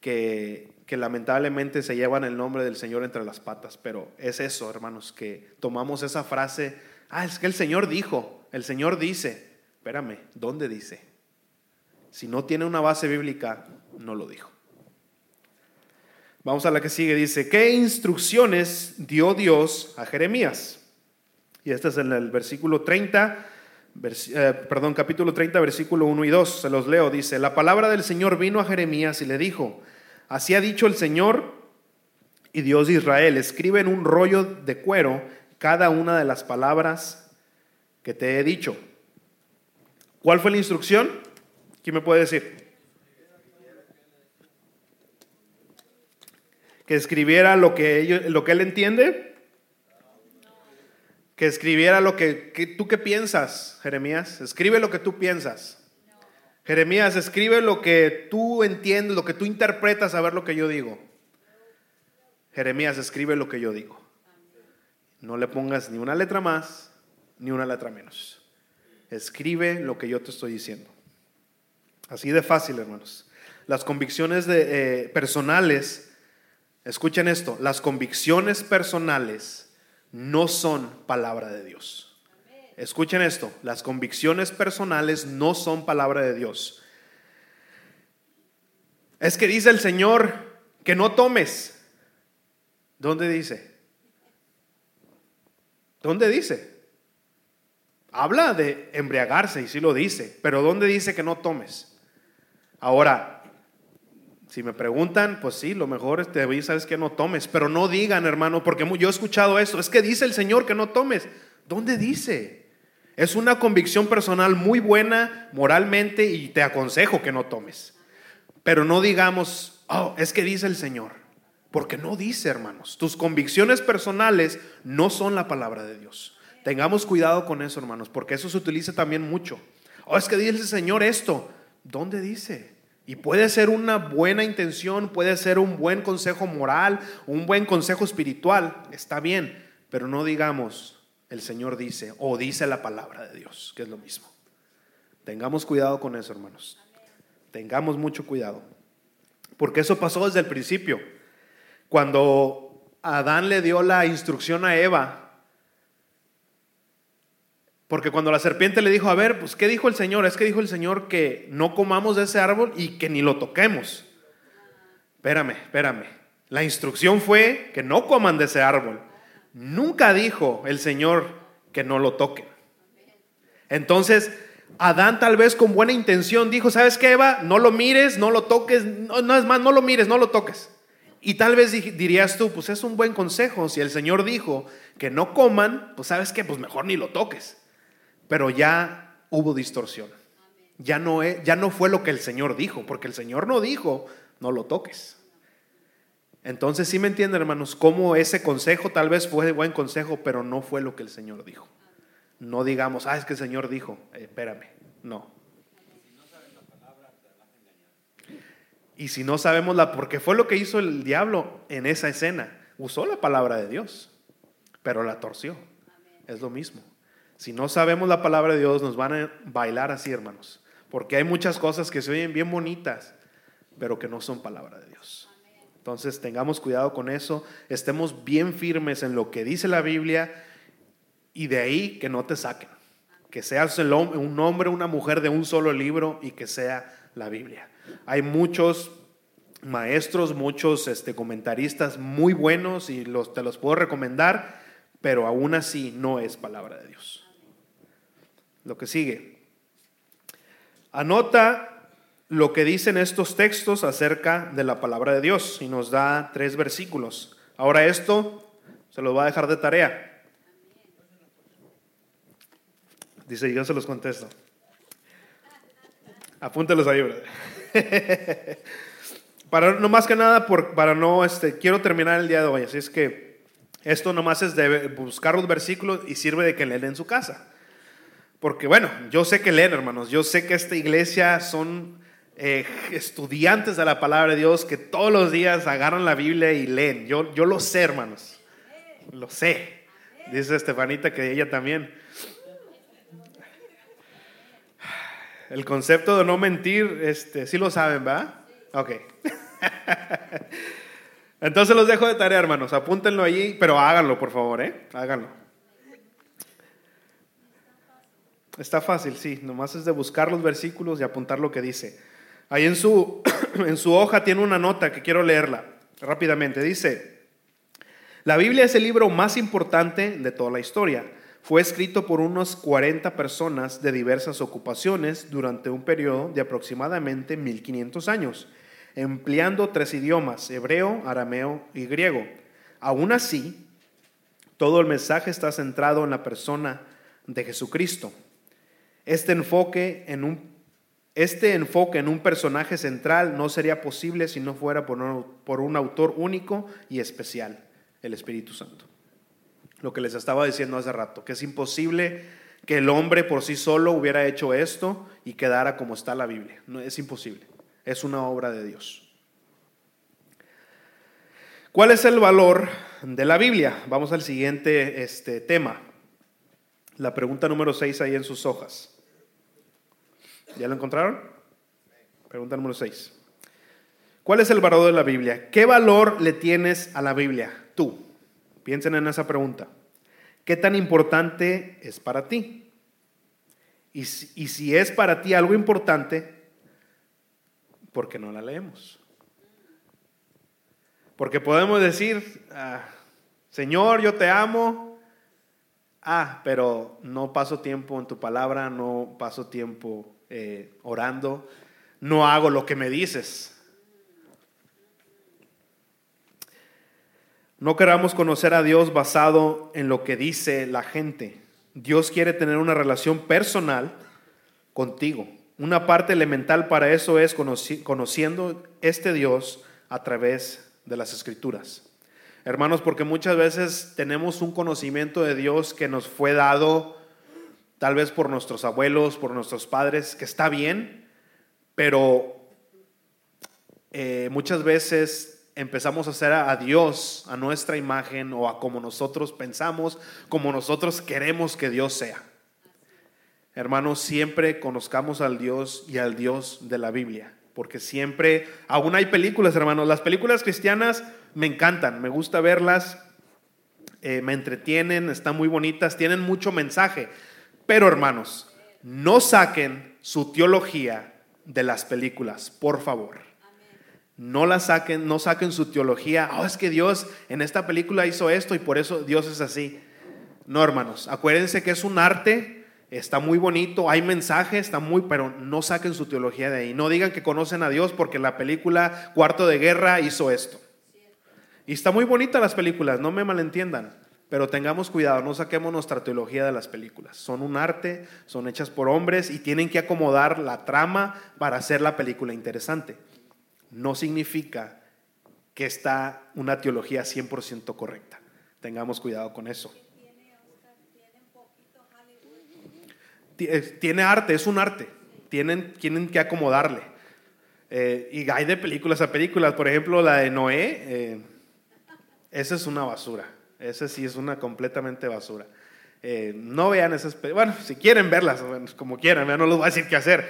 que, que lamentablemente se llevan el nombre del Señor entre las patas, pero es eso, hermanos, que tomamos esa frase, ah, es que el Señor dijo, el Señor dice, espérame, ¿dónde dice? Si no tiene una base bíblica, no lo dijo. Vamos a la que sigue, dice, ¿qué instrucciones dio Dios a Jeremías? Y este es en el versículo 30, eh, perdón, capítulo 30, versículo 1 y 2, se los leo, dice, la palabra del Señor vino a Jeremías y le dijo, Así ha dicho el Señor y Dios de Israel. Escribe en un rollo de cuero cada una de las palabras que te he dicho. ¿Cuál fue la instrucción? ¿Quién me puede decir? Que escribiera lo que, él entiende. Que escribiera lo que, que tú qué piensas, Jeremías. Escribe lo que tú piensas. Jeremías, escribe lo que tú entiendes, lo que tú interpretas a ver lo que yo digo. Jeremías, escribe lo que yo digo. No le pongas ni una letra más, ni una letra menos. Escribe lo que yo te estoy diciendo. Así de fácil, hermanos. Las convicciones de, eh, personales, escuchen esto, las convicciones personales no son palabra de Dios. Escuchen esto, las convicciones personales no son palabra de Dios. Es que dice el Señor que no tomes. ¿Dónde dice? ¿Dónde dice? Habla de embriagarse y sí lo dice, pero ¿dónde dice que no tomes? Ahora, si me preguntan, pues sí, lo mejor te sabes que no tomes, pero no digan, hermano, porque yo he escuchado eso, es que dice el Señor que no tomes. ¿Dónde dice? Es una convicción personal muy buena moralmente y te aconsejo que no tomes. Pero no digamos, oh, es que dice el Señor. Porque no dice, hermanos. Tus convicciones personales no son la palabra de Dios. Tengamos cuidado con eso, hermanos, porque eso se utiliza también mucho. Oh, es que dice el Señor esto. ¿Dónde dice? Y puede ser una buena intención, puede ser un buen consejo moral, un buen consejo espiritual, está bien, pero no digamos, el Señor dice o dice la palabra de Dios, que es lo mismo. Tengamos cuidado con eso, hermanos. Tengamos mucho cuidado. Porque eso pasó desde el principio. Cuando Adán le dio la instrucción a Eva, porque cuando la serpiente le dijo, a ver, pues ¿qué dijo el Señor? Es que dijo el Señor que no comamos de ese árbol y que ni lo toquemos. Espérame, espérame. La instrucción fue que no coman de ese árbol. Nunca dijo el Señor que no lo toquen. Entonces, Adán tal vez con buena intención dijo, ¿sabes qué, Eva? No lo mires, no lo toques, no, es más, no lo mires, no lo toques. Y tal vez dirías tú, pues es un buen consejo, si el Señor dijo que no coman, pues sabes qué, pues mejor ni lo toques. Pero ya hubo distorsión. Ya no, ya no fue lo que el Señor dijo, porque el Señor no dijo, no lo toques. Entonces sí me entienden, hermanos, cómo ese consejo tal vez fue buen consejo, pero no fue lo que el Señor dijo. No digamos, ah, es que el Señor dijo, eh, espérame, no. Y si no sabemos la, porque fue lo que hizo el diablo en esa escena, usó la palabra de Dios, pero la torció. Es lo mismo. Si no sabemos la palabra de Dios, nos van a bailar así, hermanos. porque hay muchas cosas que se oyen bien bonitas, pero que no son palabra de Dios. Entonces tengamos cuidado con eso, estemos bien firmes en lo que dice la Biblia y de ahí que no te saquen. Que seas un hombre, una mujer de un solo libro y que sea la Biblia. Hay muchos maestros, muchos este, comentaristas muy buenos y los, te los puedo recomendar, pero aún así no es palabra de Dios. Lo que sigue. Anota lo que dicen estos textos acerca de la palabra de Dios y nos da tres versículos. Ahora esto se lo va a dejar de tarea. Dice, yo se los contesto. Apúntelos ahí, para no más que nada, para no, este, quiero terminar el día de hoy, así es que esto nomás es de buscar los versículos y sirve de que leen en su casa. Porque bueno, yo sé que leen, hermanos, yo sé que esta iglesia son eh, estudiantes de la palabra de Dios que todos los días agarran la Biblia y leen. Yo, yo lo sé, hermanos, lo sé. Dice Estefanita que ella también. El concepto de no mentir, este, sí lo saben, ¿va? Ok. Entonces los dejo de tarea, hermanos. Apúntenlo allí, pero háganlo, por favor, ¿eh? Háganlo. Está fácil, sí. Nomás es de buscar los versículos y apuntar lo que dice. Ahí en su, en su hoja tiene una nota que quiero leerla rápidamente. Dice, la Biblia es el libro más importante de toda la historia fue escrito por unos 40 personas de diversas ocupaciones durante un periodo de aproximadamente 1500 años, empleando tres idiomas, hebreo, arameo y griego. Aún así, todo el mensaje está centrado en la persona de Jesucristo. Este enfoque en un, este enfoque en un personaje central no sería posible si no fuera por por un autor único y especial, el Espíritu Santo lo que les estaba diciendo hace rato, que es imposible que el hombre por sí solo hubiera hecho esto y quedara como está la Biblia. No, es imposible. Es una obra de Dios. ¿Cuál es el valor de la Biblia? Vamos al siguiente este, tema. La pregunta número 6 ahí en sus hojas. ¿Ya lo encontraron? Pregunta número 6. ¿Cuál es el valor de la Biblia? ¿Qué valor le tienes a la Biblia? Tú. Piensen en esa pregunta. ¿Qué tan importante es para ti? Y si, es para ti algo importante, ¿por qué no la leemos? Porque podemos decir, ah, Señor, yo te amo, ah, pero no paso tiempo en tu palabra, no paso tiempo eh, orando, no hago lo que me dices. No queramos conocer a Dios basado en lo que dice la gente. Dios quiere tener una relación personal contigo. Una parte elemental para eso es conociendo este Dios a través de las escrituras. Hermanos, porque muchas veces tenemos un conocimiento de Dios que nos fue dado tal vez por nuestros abuelos, por nuestros padres, que está bien, pero eh, muchas veces empezamos a hacer a Dios a nuestra imagen o a como nosotros pensamos, como nosotros queremos que Dios sea. Hermanos, siempre conozcamos al Dios y al Dios de la Biblia, porque siempre, aún hay películas, hermanos, las películas cristianas me encantan, me gusta verlas, eh, me entretienen, están muy bonitas, tienen mucho mensaje, pero hermanos, no saquen su teología de las películas, por favor. No la saquen, no saquen su teología. Oh, es que Dios en esta película hizo esto y por eso Dios es así. No, hermanos, acuérdense que es un arte, está muy bonito, hay mensaje, está muy, pero no saquen su teología de ahí. No digan que conocen a Dios porque la película Cuarto de Guerra hizo esto. Y está muy bonita las películas, no me malentiendan, pero tengamos cuidado, no saquemos nuestra teología de las películas. Son un arte, son hechas por hombres y tienen que acomodar la trama para hacer la película interesante no significa que está una teología 100% correcta. Tengamos cuidado con eso. Tiene arte, es un arte. Tienen, tienen que acomodarle. Eh, y hay de películas a películas. Por ejemplo, la de Noé. Eh, esa es una basura. Esa sí es una completamente basura. Eh, no vean esas Bueno, si quieren verlas, como quieran, no les voy a decir qué hacer.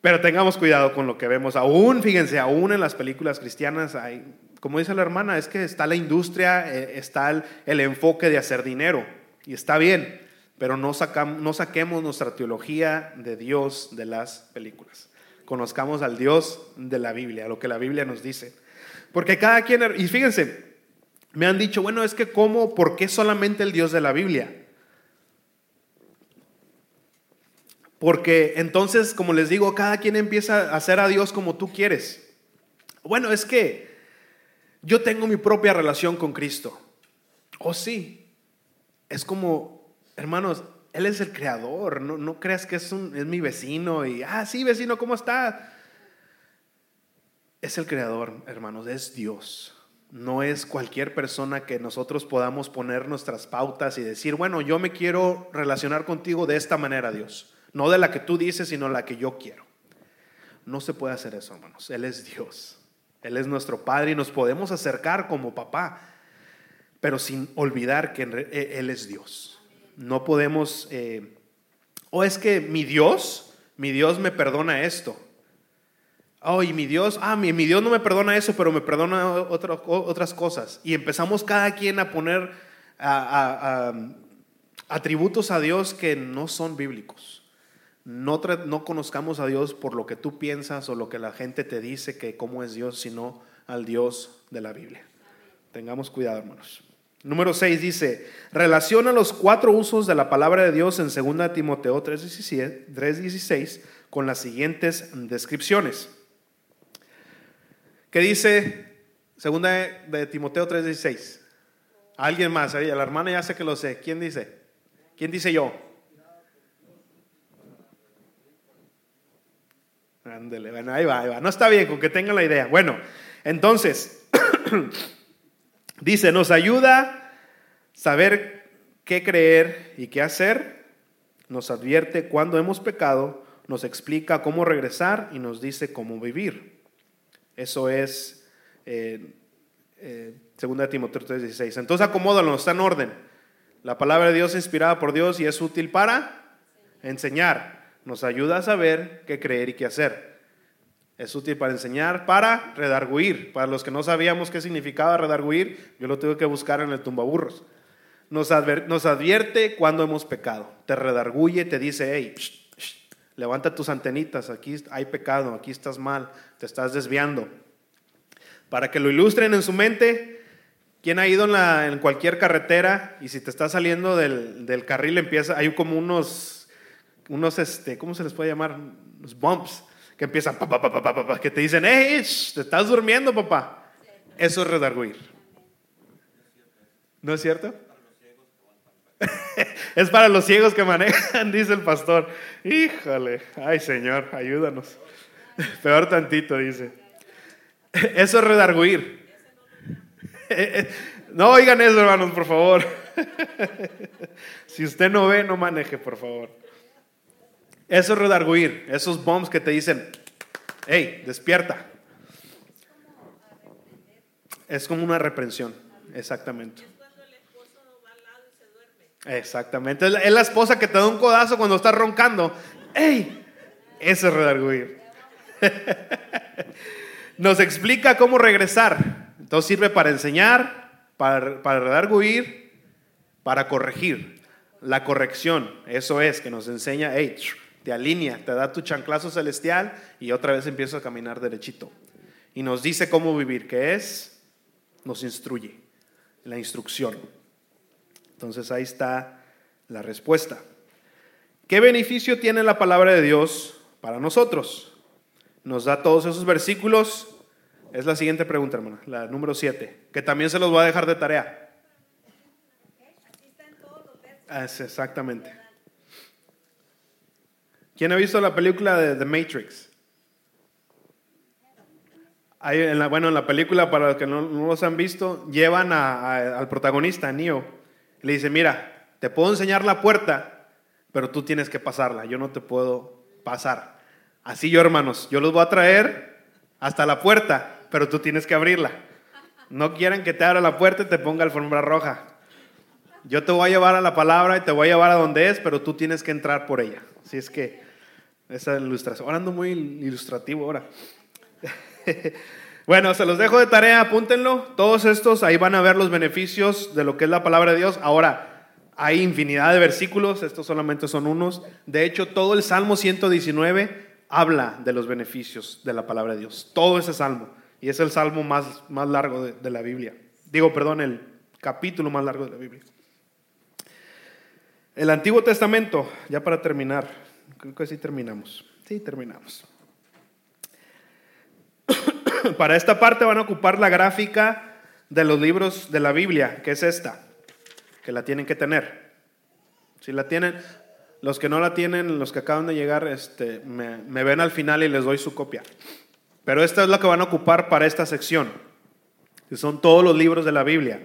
Pero tengamos cuidado con lo que vemos. Aún, fíjense, aún en las películas cristianas hay, como dice la hermana, es que está la industria, eh, está el, enfoque de hacer dinero. Y está bien, pero no, no saquemos nuestra teología de Dios de las películas. Conozcamos al Dios de la Biblia, lo que la Biblia nos dice. Porque cada quien, y fíjense, me han dicho, bueno, es que cómo, ¿por qué solamente el Dios de la Biblia? Porque entonces, como les digo, cada quien empieza a hacer a Dios como tú quieres. Bueno, es que yo tengo mi propia relación con Cristo. Oh, sí. Es como, hermanos, Él es el creador. No, no creas que es, un, es mi vecino y, ah, sí, vecino, ¿cómo está? Es el creador, hermanos, es Dios. No es cualquier persona que nosotros podamos poner nuestras pautas y decir, bueno, yo me quiero relacionar contigo de esta manera, Dios. No de la que tú dices, sino la que yo quiero. No se puede hacer eso, hermanos. Él es Dios. Él es nuestro Padre y nos podemos acercar como papá, pero sin olvidar que eh, Él es Dios. No podemos, eh, o es que mi Dios, mi Dios me perdona esto. Oh, y mi Dios, ah, mi, mi Dios no me perdona eso, pero me perdona otra- o- otras cosas. Y empezamos cada quien a poner atributos a Dios que no son bíblicos. No, conozcamos a Dios por lo que tú piensas o lo que la gente te dice que cómo es Dios, sino al Dios de la Biblia. Tengamos cuidado, hermanos. Número 6 dice, relaciona los cuatro usos de la palabra de Dios en 2 Timoteo 3:17 3:16 con las siguientes descripciones. ¿Qué dice 2 de Timoteo 3:16? Alguien más, ahí, la hermana ya sé que lo sé. ¿Quién dice? ¿Quién dice yo? Bueno, ahí va, ahí va. No está bien con que tengan la idea. Bueno, entonces, dice, nos ayuda saber qué creer y qué hacer, nos advierte cuando hemos pecado, nos explica cómo regresar y nos dice cómo vivir. Eso es eh, eh, 2 Timoteo 3:16. Entonces acomódalo, está en orden. La palabra de Dios es inspirada por Dios y es útil para enseñar. Nos ayuda a saber qué creer y qué hacer. Es útil para enseñar, para redarguir. Para los que no sabíamos qué significaba redarguir, yo lo tuve que buscar en el tumbaburros. Nos, nos advierte cuando hemos pecado. Te redarguye, te dice, hey, levanta tus antenitas, aquí hay pecado, aquí estás mal, te estás desviando. Para que lo ilustren en su mente, ¿quién ha ido en cualquier carretera y si te está saliendo del, del carril empieza, hay como unos, unos este, ¿cómo se les puede llamar? Los bumps que empiezan, pa, pa, pa, pa, pa, pa, pa, que te dicen, hey, shh, te estás durmiendo, papá. Eso es redarguir. ¿No es cierto? es para los ciegos que manejan, dice el pastor. Híjole, ay Señor, ayúdanos. Peor tantito, dice. Eso es redarguir. No oigan eso, hermanos, por favor. Si usted no ve, no maneje, por favor. Eso es redarguir. Esos bombs que te dicen, hey, despierta. Es como una reprensión, exactamente. Exactamente. Es la, es la esposa que te da un codazo cuando estás roncando. ¡Ey! Eso es redarguir. Nos explica cómo regresar. Entonces sirve para enseñar, para, para redarguir, para corregir. La corrección, eso es, que nos enseña, hey, te alinea, te da tu chanclazo celestial y otra vez empieza a caminar derechito. Y nos dice cómo vivir, que es, nos instruye, la instrucción. Entonces ahí está la respuesta. ¿Qué beneficio tiene la palabra de Dios para nosotros? Nos da todos esos versículos. Es la siguiente pregunta, hermana, la número 7, que también se los voy a dejar de tarea. Ah, Es exactamente. ¿Quién ha visto la película de The Matrix? En la, bueno, en la película, para los que no, no los han visto, llevan a- a- al protagonista, a Neo. y Le dice, mira, te puedo enseñar la puerta, pero tú tienes que pasarla. Yo no te puedo pasar. Así yo, hermanos, yo los voy a traer hasta la puerta, pero tú tienes que abrirla. No quieran que te abra la puerta y te ponga alfombra roja. Yo te voy a llevar a la palabra y te voy a llevar a donde es, pero tú tienes que entrar por ella. Así es que esa ilustración. Ahora ando muy ilustrativo ahora. bueno, se los dejo de tarea, apúntenlo. Todos estos, ahí van a ver los beneficios de lo que es la palabra de Dios. Ahora, hay infinidad de versículos, estos solamente son unos. De hecho, todo el Salmo 119 habla de los beneficios de la palabra de Dios. Todo ese salmo. Y es el salmo más, más largo de, de la Biblia. Digo, perdón, el capítulo más largo de la Biblia. El Antiguo Testamento, ya para terminar, creo que terminamos. Sí, terminamos. Para esta parte van a ocupar la gráfica de los libros de la Biblia, que es esta, que la tienen que tener. Si la tienen, los que no la tienen, los que acaban de llegar, este, me, me ven al final y les doy su copia. Pero esta es la que van a ocupar para esta sección, que son todos los libros de la Biblia.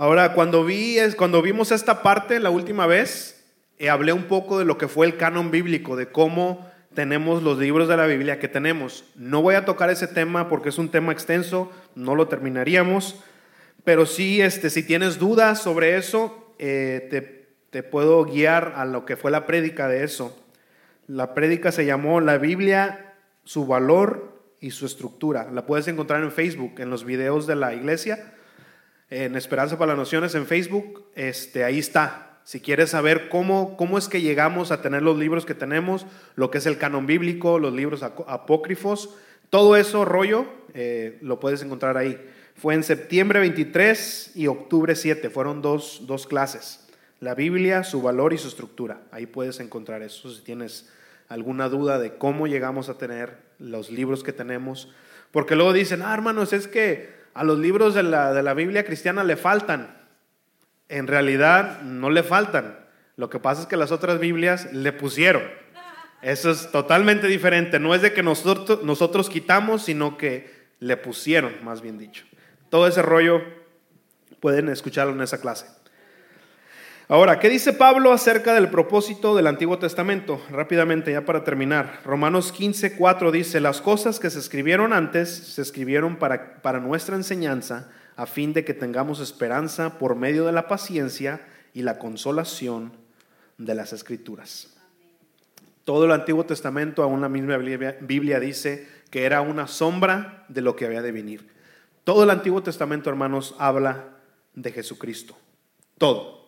Ahora, cuando, vi, cuando vimos esta parte la última vez, eh, hablé un poco de lo que fue el canon bíblico, de cómo tenemos los libros de la Biblia que tenemos. No voy a tocar ese tema porque es un tema extenso, no lo terminaríamos, pero sí, este, si tienes dudas sobre eso, eh, te, te puedo guiar a lo que fue la prédica de eso. La prédica se llamó La Biblia, su valor y su estructura. La puedes encontrar en Facebook, en los videos de la iglesia en Esperanza para las Naciones en Facebook, este, ahí está. Si quieres saber cómo, cómo es que llegamos a tener los libros que tenemos, lo que es el canon bíblico, los libros apócrifos, todo eso rollo, eh, lo puedes encontrar ahí. Fue en septiembre 23 y octubre 7, fueron dos, dos clases. La Biblia, su valor y su estructura. Ahí puedes encontrar eso si tienes alguna duda de cómo llegamos a tener los libros que tenemos. Porque luego dicen, ah, hermanos, es que a los libros de la, de la Biblia cristiana le faltan. En realidad no le faltan. Lo que pasa es que las otras Biblias le pusieron. Eso es totalmente diferente. No es de que nosotros, nosotros quitamos, sino que le pusieron, más bien dicho. Todo ese rollo pueden escucharlo en esa clase. Ahora, ¿qué dice Pablo acerca del propósito del Antiguo Testamento? Rápidamente, ya para terminar. Romanos 15, 4 dice, las cosas que se escribieron antes se escribieron para, para nuestra enseñanza, a fin de que tengamos esperanza por medio de la paciencia y la consolación de las escrituras. Todo el Antiguo Testamento, aún la misma Biblia dice que era una sombra de lo que había de venir. Todo el Antiguo Testamento, hermanos, habla de Jesucristo. Todo.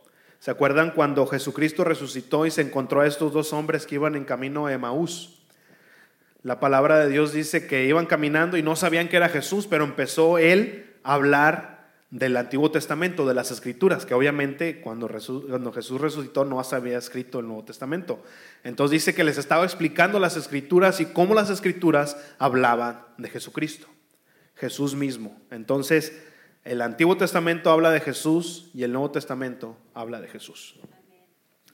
¿Se acuerdan cuando Jesucristo resucitó y se encontró a estos dos hombres que iban en camino a Emaús? La palabra de Dios dice que iban caminando y no sabían que era Jesús, pero empezó él a hablar del Antiguo Testamento, de las Escrituras, que obviamente cuando, Jesús resucitó no se había escrito el Nuevo Testamento. Entonces dice que les estaba explicando las Escrituras y cómo las Escrituras hablaban de Jesucristo, Jesús mismo. Entonces, el Antiguo Testamento habla de Jesús y el Nuevo Testamento habla de Jesús.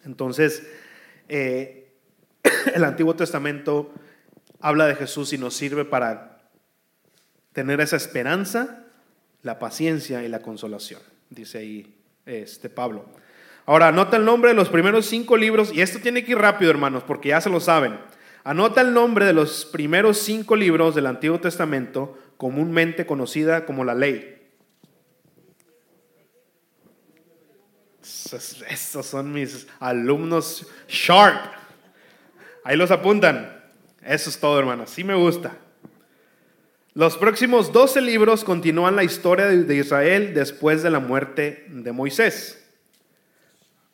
Entonces, eh, el Antiguo Testamento habla de Jesús y nos sirve para tener esa esperanza, la paciencia y la consolación, dice ahí este Pablo. Ahora, anota el nombre de los primeros cinco libros, y esto tiene que ir rápido, hermanos, porque ya se lo saben. Anota el nombre de los primeros cinco libros del Antiguo Testamento, comúnmente conocida como la ley. Esos son mis alumnos sharp. Ahí los apuntan. Eso es todo, hermanos. Sí me gusta. Los próximos 12 libros continúan la historia de Israel después de la muerte de Moisés.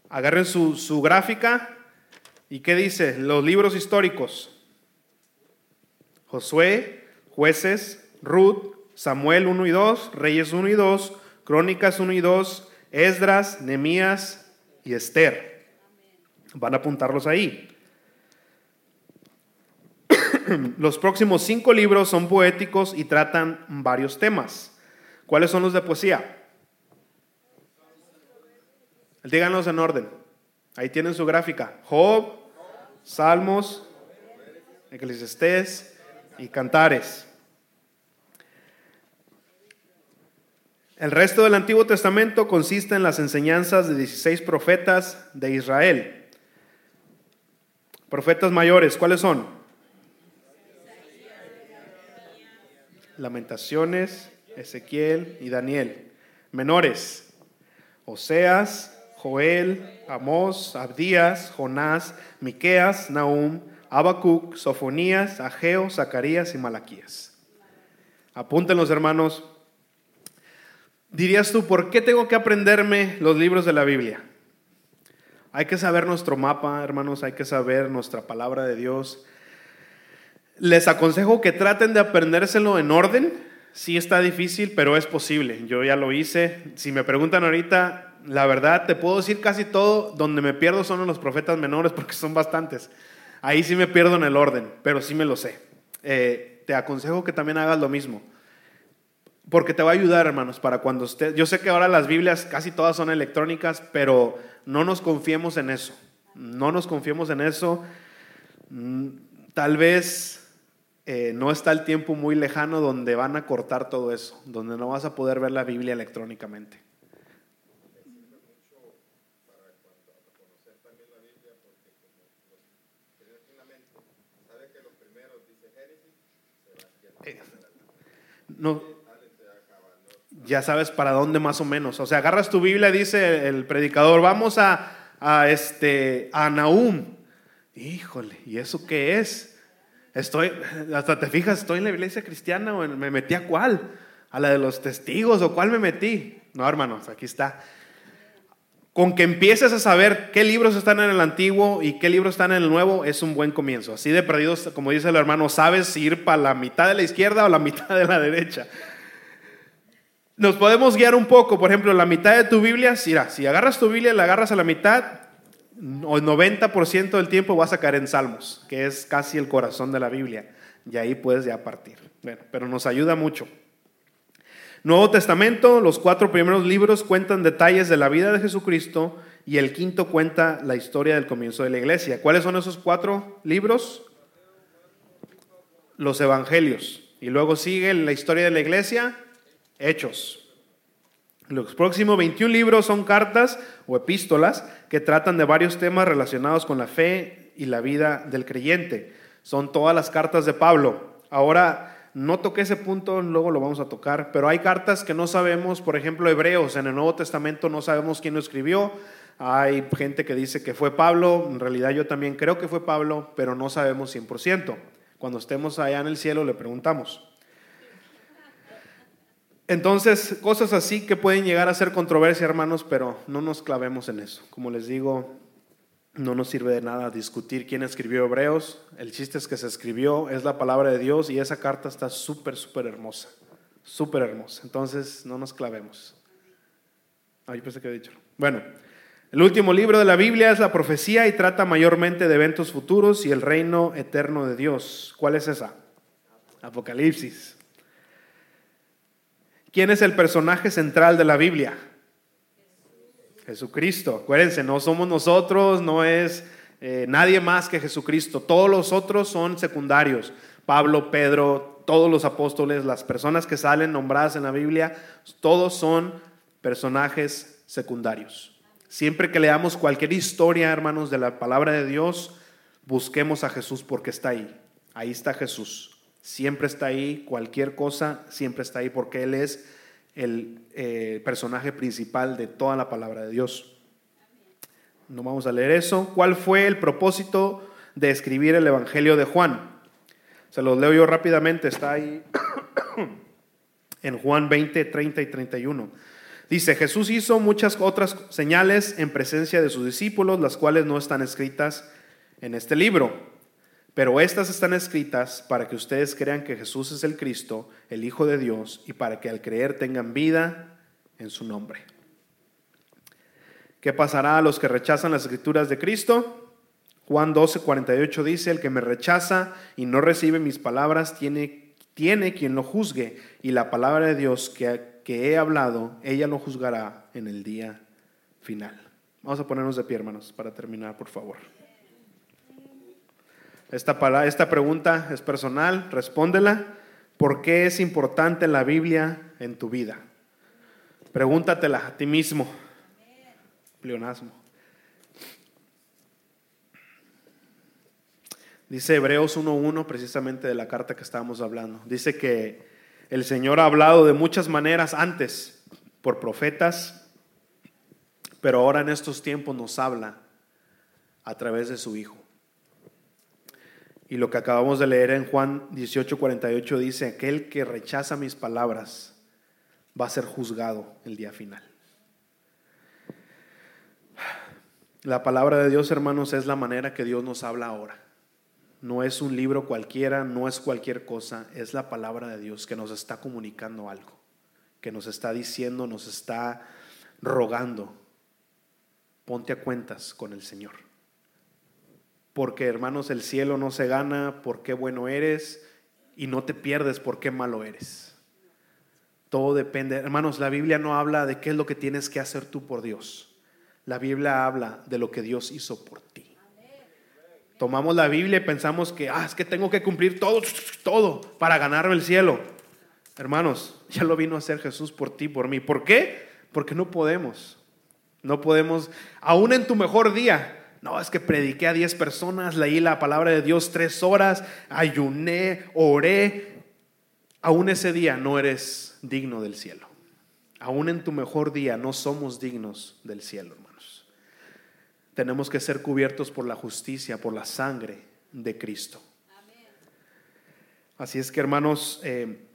Agarren su, su gráfica. ¿Y qué dice? Los libros históricos. Josué, jueces, Ruth, Samuel 1 y 2, Reyes 1 y 2, Crónicas 1 y 2, Esdras, Nemías y Esther. Van a apuntarlos ahí. Los próximos cinco libros son poéticos y tratan varios temas. ¿Cuáles son los de poesía? Díganlos en orden. Ahí tienen su gráfica. Job, Salmos, Eclesiastés y Cantares. El resto del Antiguo Testamento consiste en las enseñanzas de 16 profetas de Israel. Profetas mayores, ¿cuáles son? Lamentaciones, Ezequiel y Daniel. Menores, Oseas, Joel, Amós, Abdías, Jonás, Miqueas, Nahum, Habacuc, Sofonías, Ageo, Zacarías y Malaquías. Apúntenlos, hermanos. Dirías tú, ¿por qué tengo que aprenderme los libros de la Biblia? Hay que saber nuestro mapa, hermanos, hay que saber nuestra palabra de Dios. Les aconsejo que traten de aprendérselo en orden. Sí está difícil, pero es posible. Yo ya lo hice. Si me preguntan ahorita, la verdad, te puedo decir casi todo. Donde me pierdo son en los profetas menores porque son bastantes. Ahí sí me pierdo en el orden, pero sí me lo sé. Eh, te aconsejo que también hagas lo mismo. Porque te va a ayudar, hermanos, para cuando usted... Yo sé que ahora las Biblias casi todas son electrónicas, pero no nos confiemos en eso. No nos confiemos en eso. Mm, tal vez eh, no está el tiempo muy lejano donde van a cortar todo eso, donde no vas a poder ver la Biblia electrónicamente. No, ya sabes para dónde más o menos. O sea, agarras tu Biblia, dice el predicador, vamos a, a, este, a Nahum. Híjole, ¿y eso qué es? Estoy, hasta te fijas, estoy en la iglesia cristiana o me metí a cuál? ¿A la de los testigos o cuál me metí? No, hermanos, aquí está. Con que empieces a saber qué libros están en el antiguo y qué libros están en el nuevo, es un buen comienzo. Así de perdidos, como dice el hermano, sabes ir para la mitad de la izquierda o la mitad de la derecha. Nos podemos guiar un poco, por ejemplo, la mitad de tu Biblia, si, agarras tu Biblia la agarras a la mitad, o 90% del tiempo vas a caer en Salmos, que es casi el corazón de la Biblia, y ahí puedes ya partir. Bueno, pero nos ayuda mucho. Nuevo Testamento, los cuatro primeros libros cuentan detalles de la vida de Jesucristo y el quinto cuenta la historia del comienzo de la iglesia. ¿Cuáles son esos cuatro libros? Los evangelios. Y luego sigue la historia de la iglesia, Hechos. Los próximos 21 libros son cartas o epístolas que tratan de varios temas relacionados con la fe y la vida del creyente. Son todas las cartas de Pablo. Ahora, no toqué ese punto, luego lo vamos a tocar, pero hay cartas que no sabemos, por ejemplo, Hebreos, en el Nuevo Testamento no sabemos quién lo escribió. Hay gente que dice que fue Pablo, en realidad yo también creo que fue Pablo, pero no sabemos 100%. Cuando estemos allá en el cielo le preguntamos. Entonces, cosas así que pueden llegar a ser controversia, hermanos, pero no nos clavemos en eso. Como les digo, no nos sirve de nada discutir quién escribió Hebreos. El chiste es que se escribió, es la palabra de Dios y esa carta está súper, súper hermosa. Súper hermosa. Entonces, no nos clavemos. Ah, pensé que había dicho. Bueno, el último libro de la Biblia es la profecía y trata mayormente de eventos futuros y el reino eterno de Dios. ¿Cuál es esa? Apocalipsis. ¿Quién es el personaje central de la Biblia? Jesucristo. Acuérdense, no somos nosotros, no es eh, nadie más que Jesucristo. Todos los otros son secundarios. Pablo, Pedro, todos los apóstoles, las personas que salen nombradas en la Biblia, todos son personajes secundarios. Siempre que leamos cualquier historia, hermanos, de la palabra de Dios, busquemos a Jesús porque está ahí. Ahí está Jesús siempre está ahí, cualquier cosa siempre está ahí porque Él es el eh, personaje principal de toda la palabra de Dios. No vamos a leer eso. ¿Cuál fue el propósito de escribir el Evangelio de Juan? Se los leo yo rápidamente, está ahí en Juan 20, 30 y 31. Dice, Jesús hizo muchas otras señales en presencia de sus discípulos, las cuales no están escritas en este libro pero estas están escritas para que ustedes crean que Jesús es el Cristo, el Hijo de Dios, y para que al creer tengan vida en su nombre. ¿Qué pasará a los que rechazan las escrituras de Cristo? Juan 12, 48 dice, el que me rechaza y no recibe mis palabras tiene, tiene quien lo juzgue, y la palabra de Dios que, que he hablado, ella lo juzgará en el día final. Vamos a ponernos de pie, hermanos, para terminar, por favor. Esta, esta pregunta es personal, respóndela. ¿Por qué es importante la Biblia en tu vida? Pregúntatela a ti mismo. Pleonasmo. Dice Hebreos 1.1 precisamente de la carta que estábamos hablando. Dice que el Señor ha hablado de muchas maneras antes por profetas, pero ahora en estos tiempos nos habla a través de su Hijo. Y lo que acabamos de leer en Juan 18:48 dice, aquel que rechaza mis palabras va a ser juzgado el día final. La palabra de Dios, hermanos, es la manera que Dios nos habla ahora. No es un libro cualquiera, no es cualquier cosa, es la palabra de Dios que nos está comunicando algo, que nos está diciendo, nos está rogando. Ponte a cuentas con el Señor. Porque, hermanos, el cielo no se gana por qué bueno eres y no te pierdes por qué malo eres. Todo depende. Hermanos, la Biblia no habla de qué es lo que tienes que hacer tú por Dios. La Biblia habla de lo que Dios hizo por ti. Tomamos la Biblia y pensamos que, ah, es que tengo que cumplir todo, todo para ganarme el cielo. Hermanos, ya lo vino a hacer Jesús por ti, por mí. ¿Por qué? Porque no podemos. No podemos, aún en tu mejor día. No, es que prediqué a 10 personas, leí la palabra de Dios tres horas, ayuné, oré. Aún ese día no eres digno del cielo. Aún en tu mejor día no somos dignos del cielo tenemos que ser cubiertos por la justicia, por la sangre de Cristo. Así es que hermanos, eh,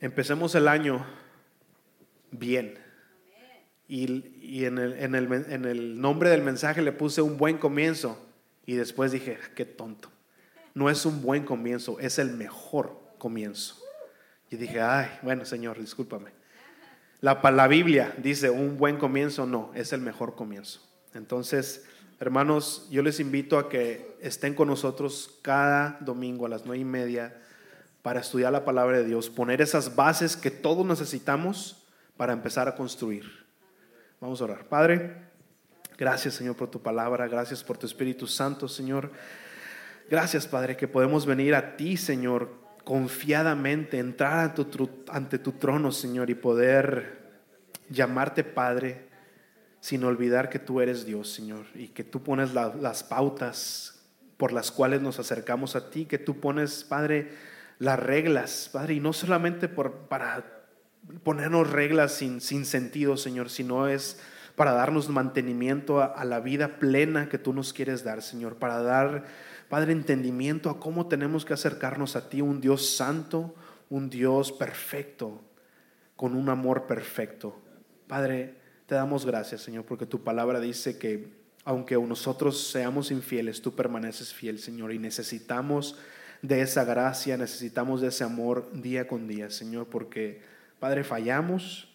empecemos el año bien. Y, en, el, en, el, en, el, nombre del mensaje le puse un buen comienzo y después dije, ah, qué tonto. No es un buen comienzo, es el mejor comienzo. Y dije, ay, bueno Señor, discúlpame. La, la Biblia dice un buen comienzo, no, es el mejor comienzo. Entonces, hermanos, yo les invito a que estén con nosotros cada domingo a las nueve y media para estudiar la palabra de Dios, poner esas bases que todos necesitamos para empezar a construir. Vamos a orar. Padre, gracias Señor por tu palabra, gracias por tu Espíritu Santo, Señor. Gracias, Padre, que podemos venir a ti, Señor, confiadamente, entrar ante tu trono, Señor, y poder llamarte Padre sin olvidar que tú eres Dios, Señor, y que tú pones las pautas por las cuales nos acercamos a ti, que tú pones, Padre, las reglas, Padre, y no solamente por, para ponernos reglas sin, sin sentido, Señor, sino es para darnos mantenimiento a, a, la vida plena que tú nos quieres dar, Señor, para dar, Padre, entendimiento a cómo tenemos que acercarnos a ti, un Dios santo, un Dios perfecto, con un amor perfecto. Padre, te damos gracias, Señor, porque tu palabra dice que aunque nosotros seamos infieles, tú permaneces fiel, Señor, y necesitamos de esa gracia, necesitamos de ese amor día con día, Señor, porque, Padre, fallamos,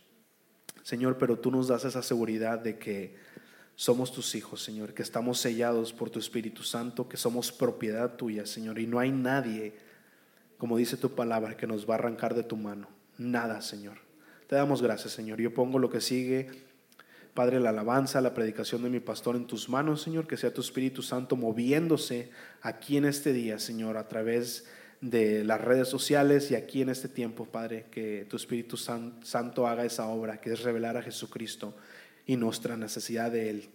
Señor, pero tú nos das esa seguridad de que somos tus hijos, Señor, que estamos sellados por tu Espíritu Santo, que somos propiedad tuya, Señor, y no hay nadie, como dice tu palabra, que nos va a arrancar de tu mano. Nada, Señor. Te damos gracias, Señor. Yo pongo lo que sigue Padre, la alabanza, la predicación de mi pastor en tus manos, Señor, que sea tu Espíritu Santo moviéndose aquí en este día, Señor, a través de las redes sociales y aquí en este tiempo, Padre, que tu Espíritu Santo haga esa obra, que es revelar a Jesucristo y nuestra necesidad de Él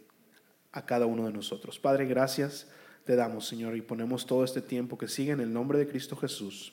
a cada uno de nosotros. Padre, gracias te damos, Señor, y ponemos todo este tiempo que sigue en el nombre de Cristo Jesús.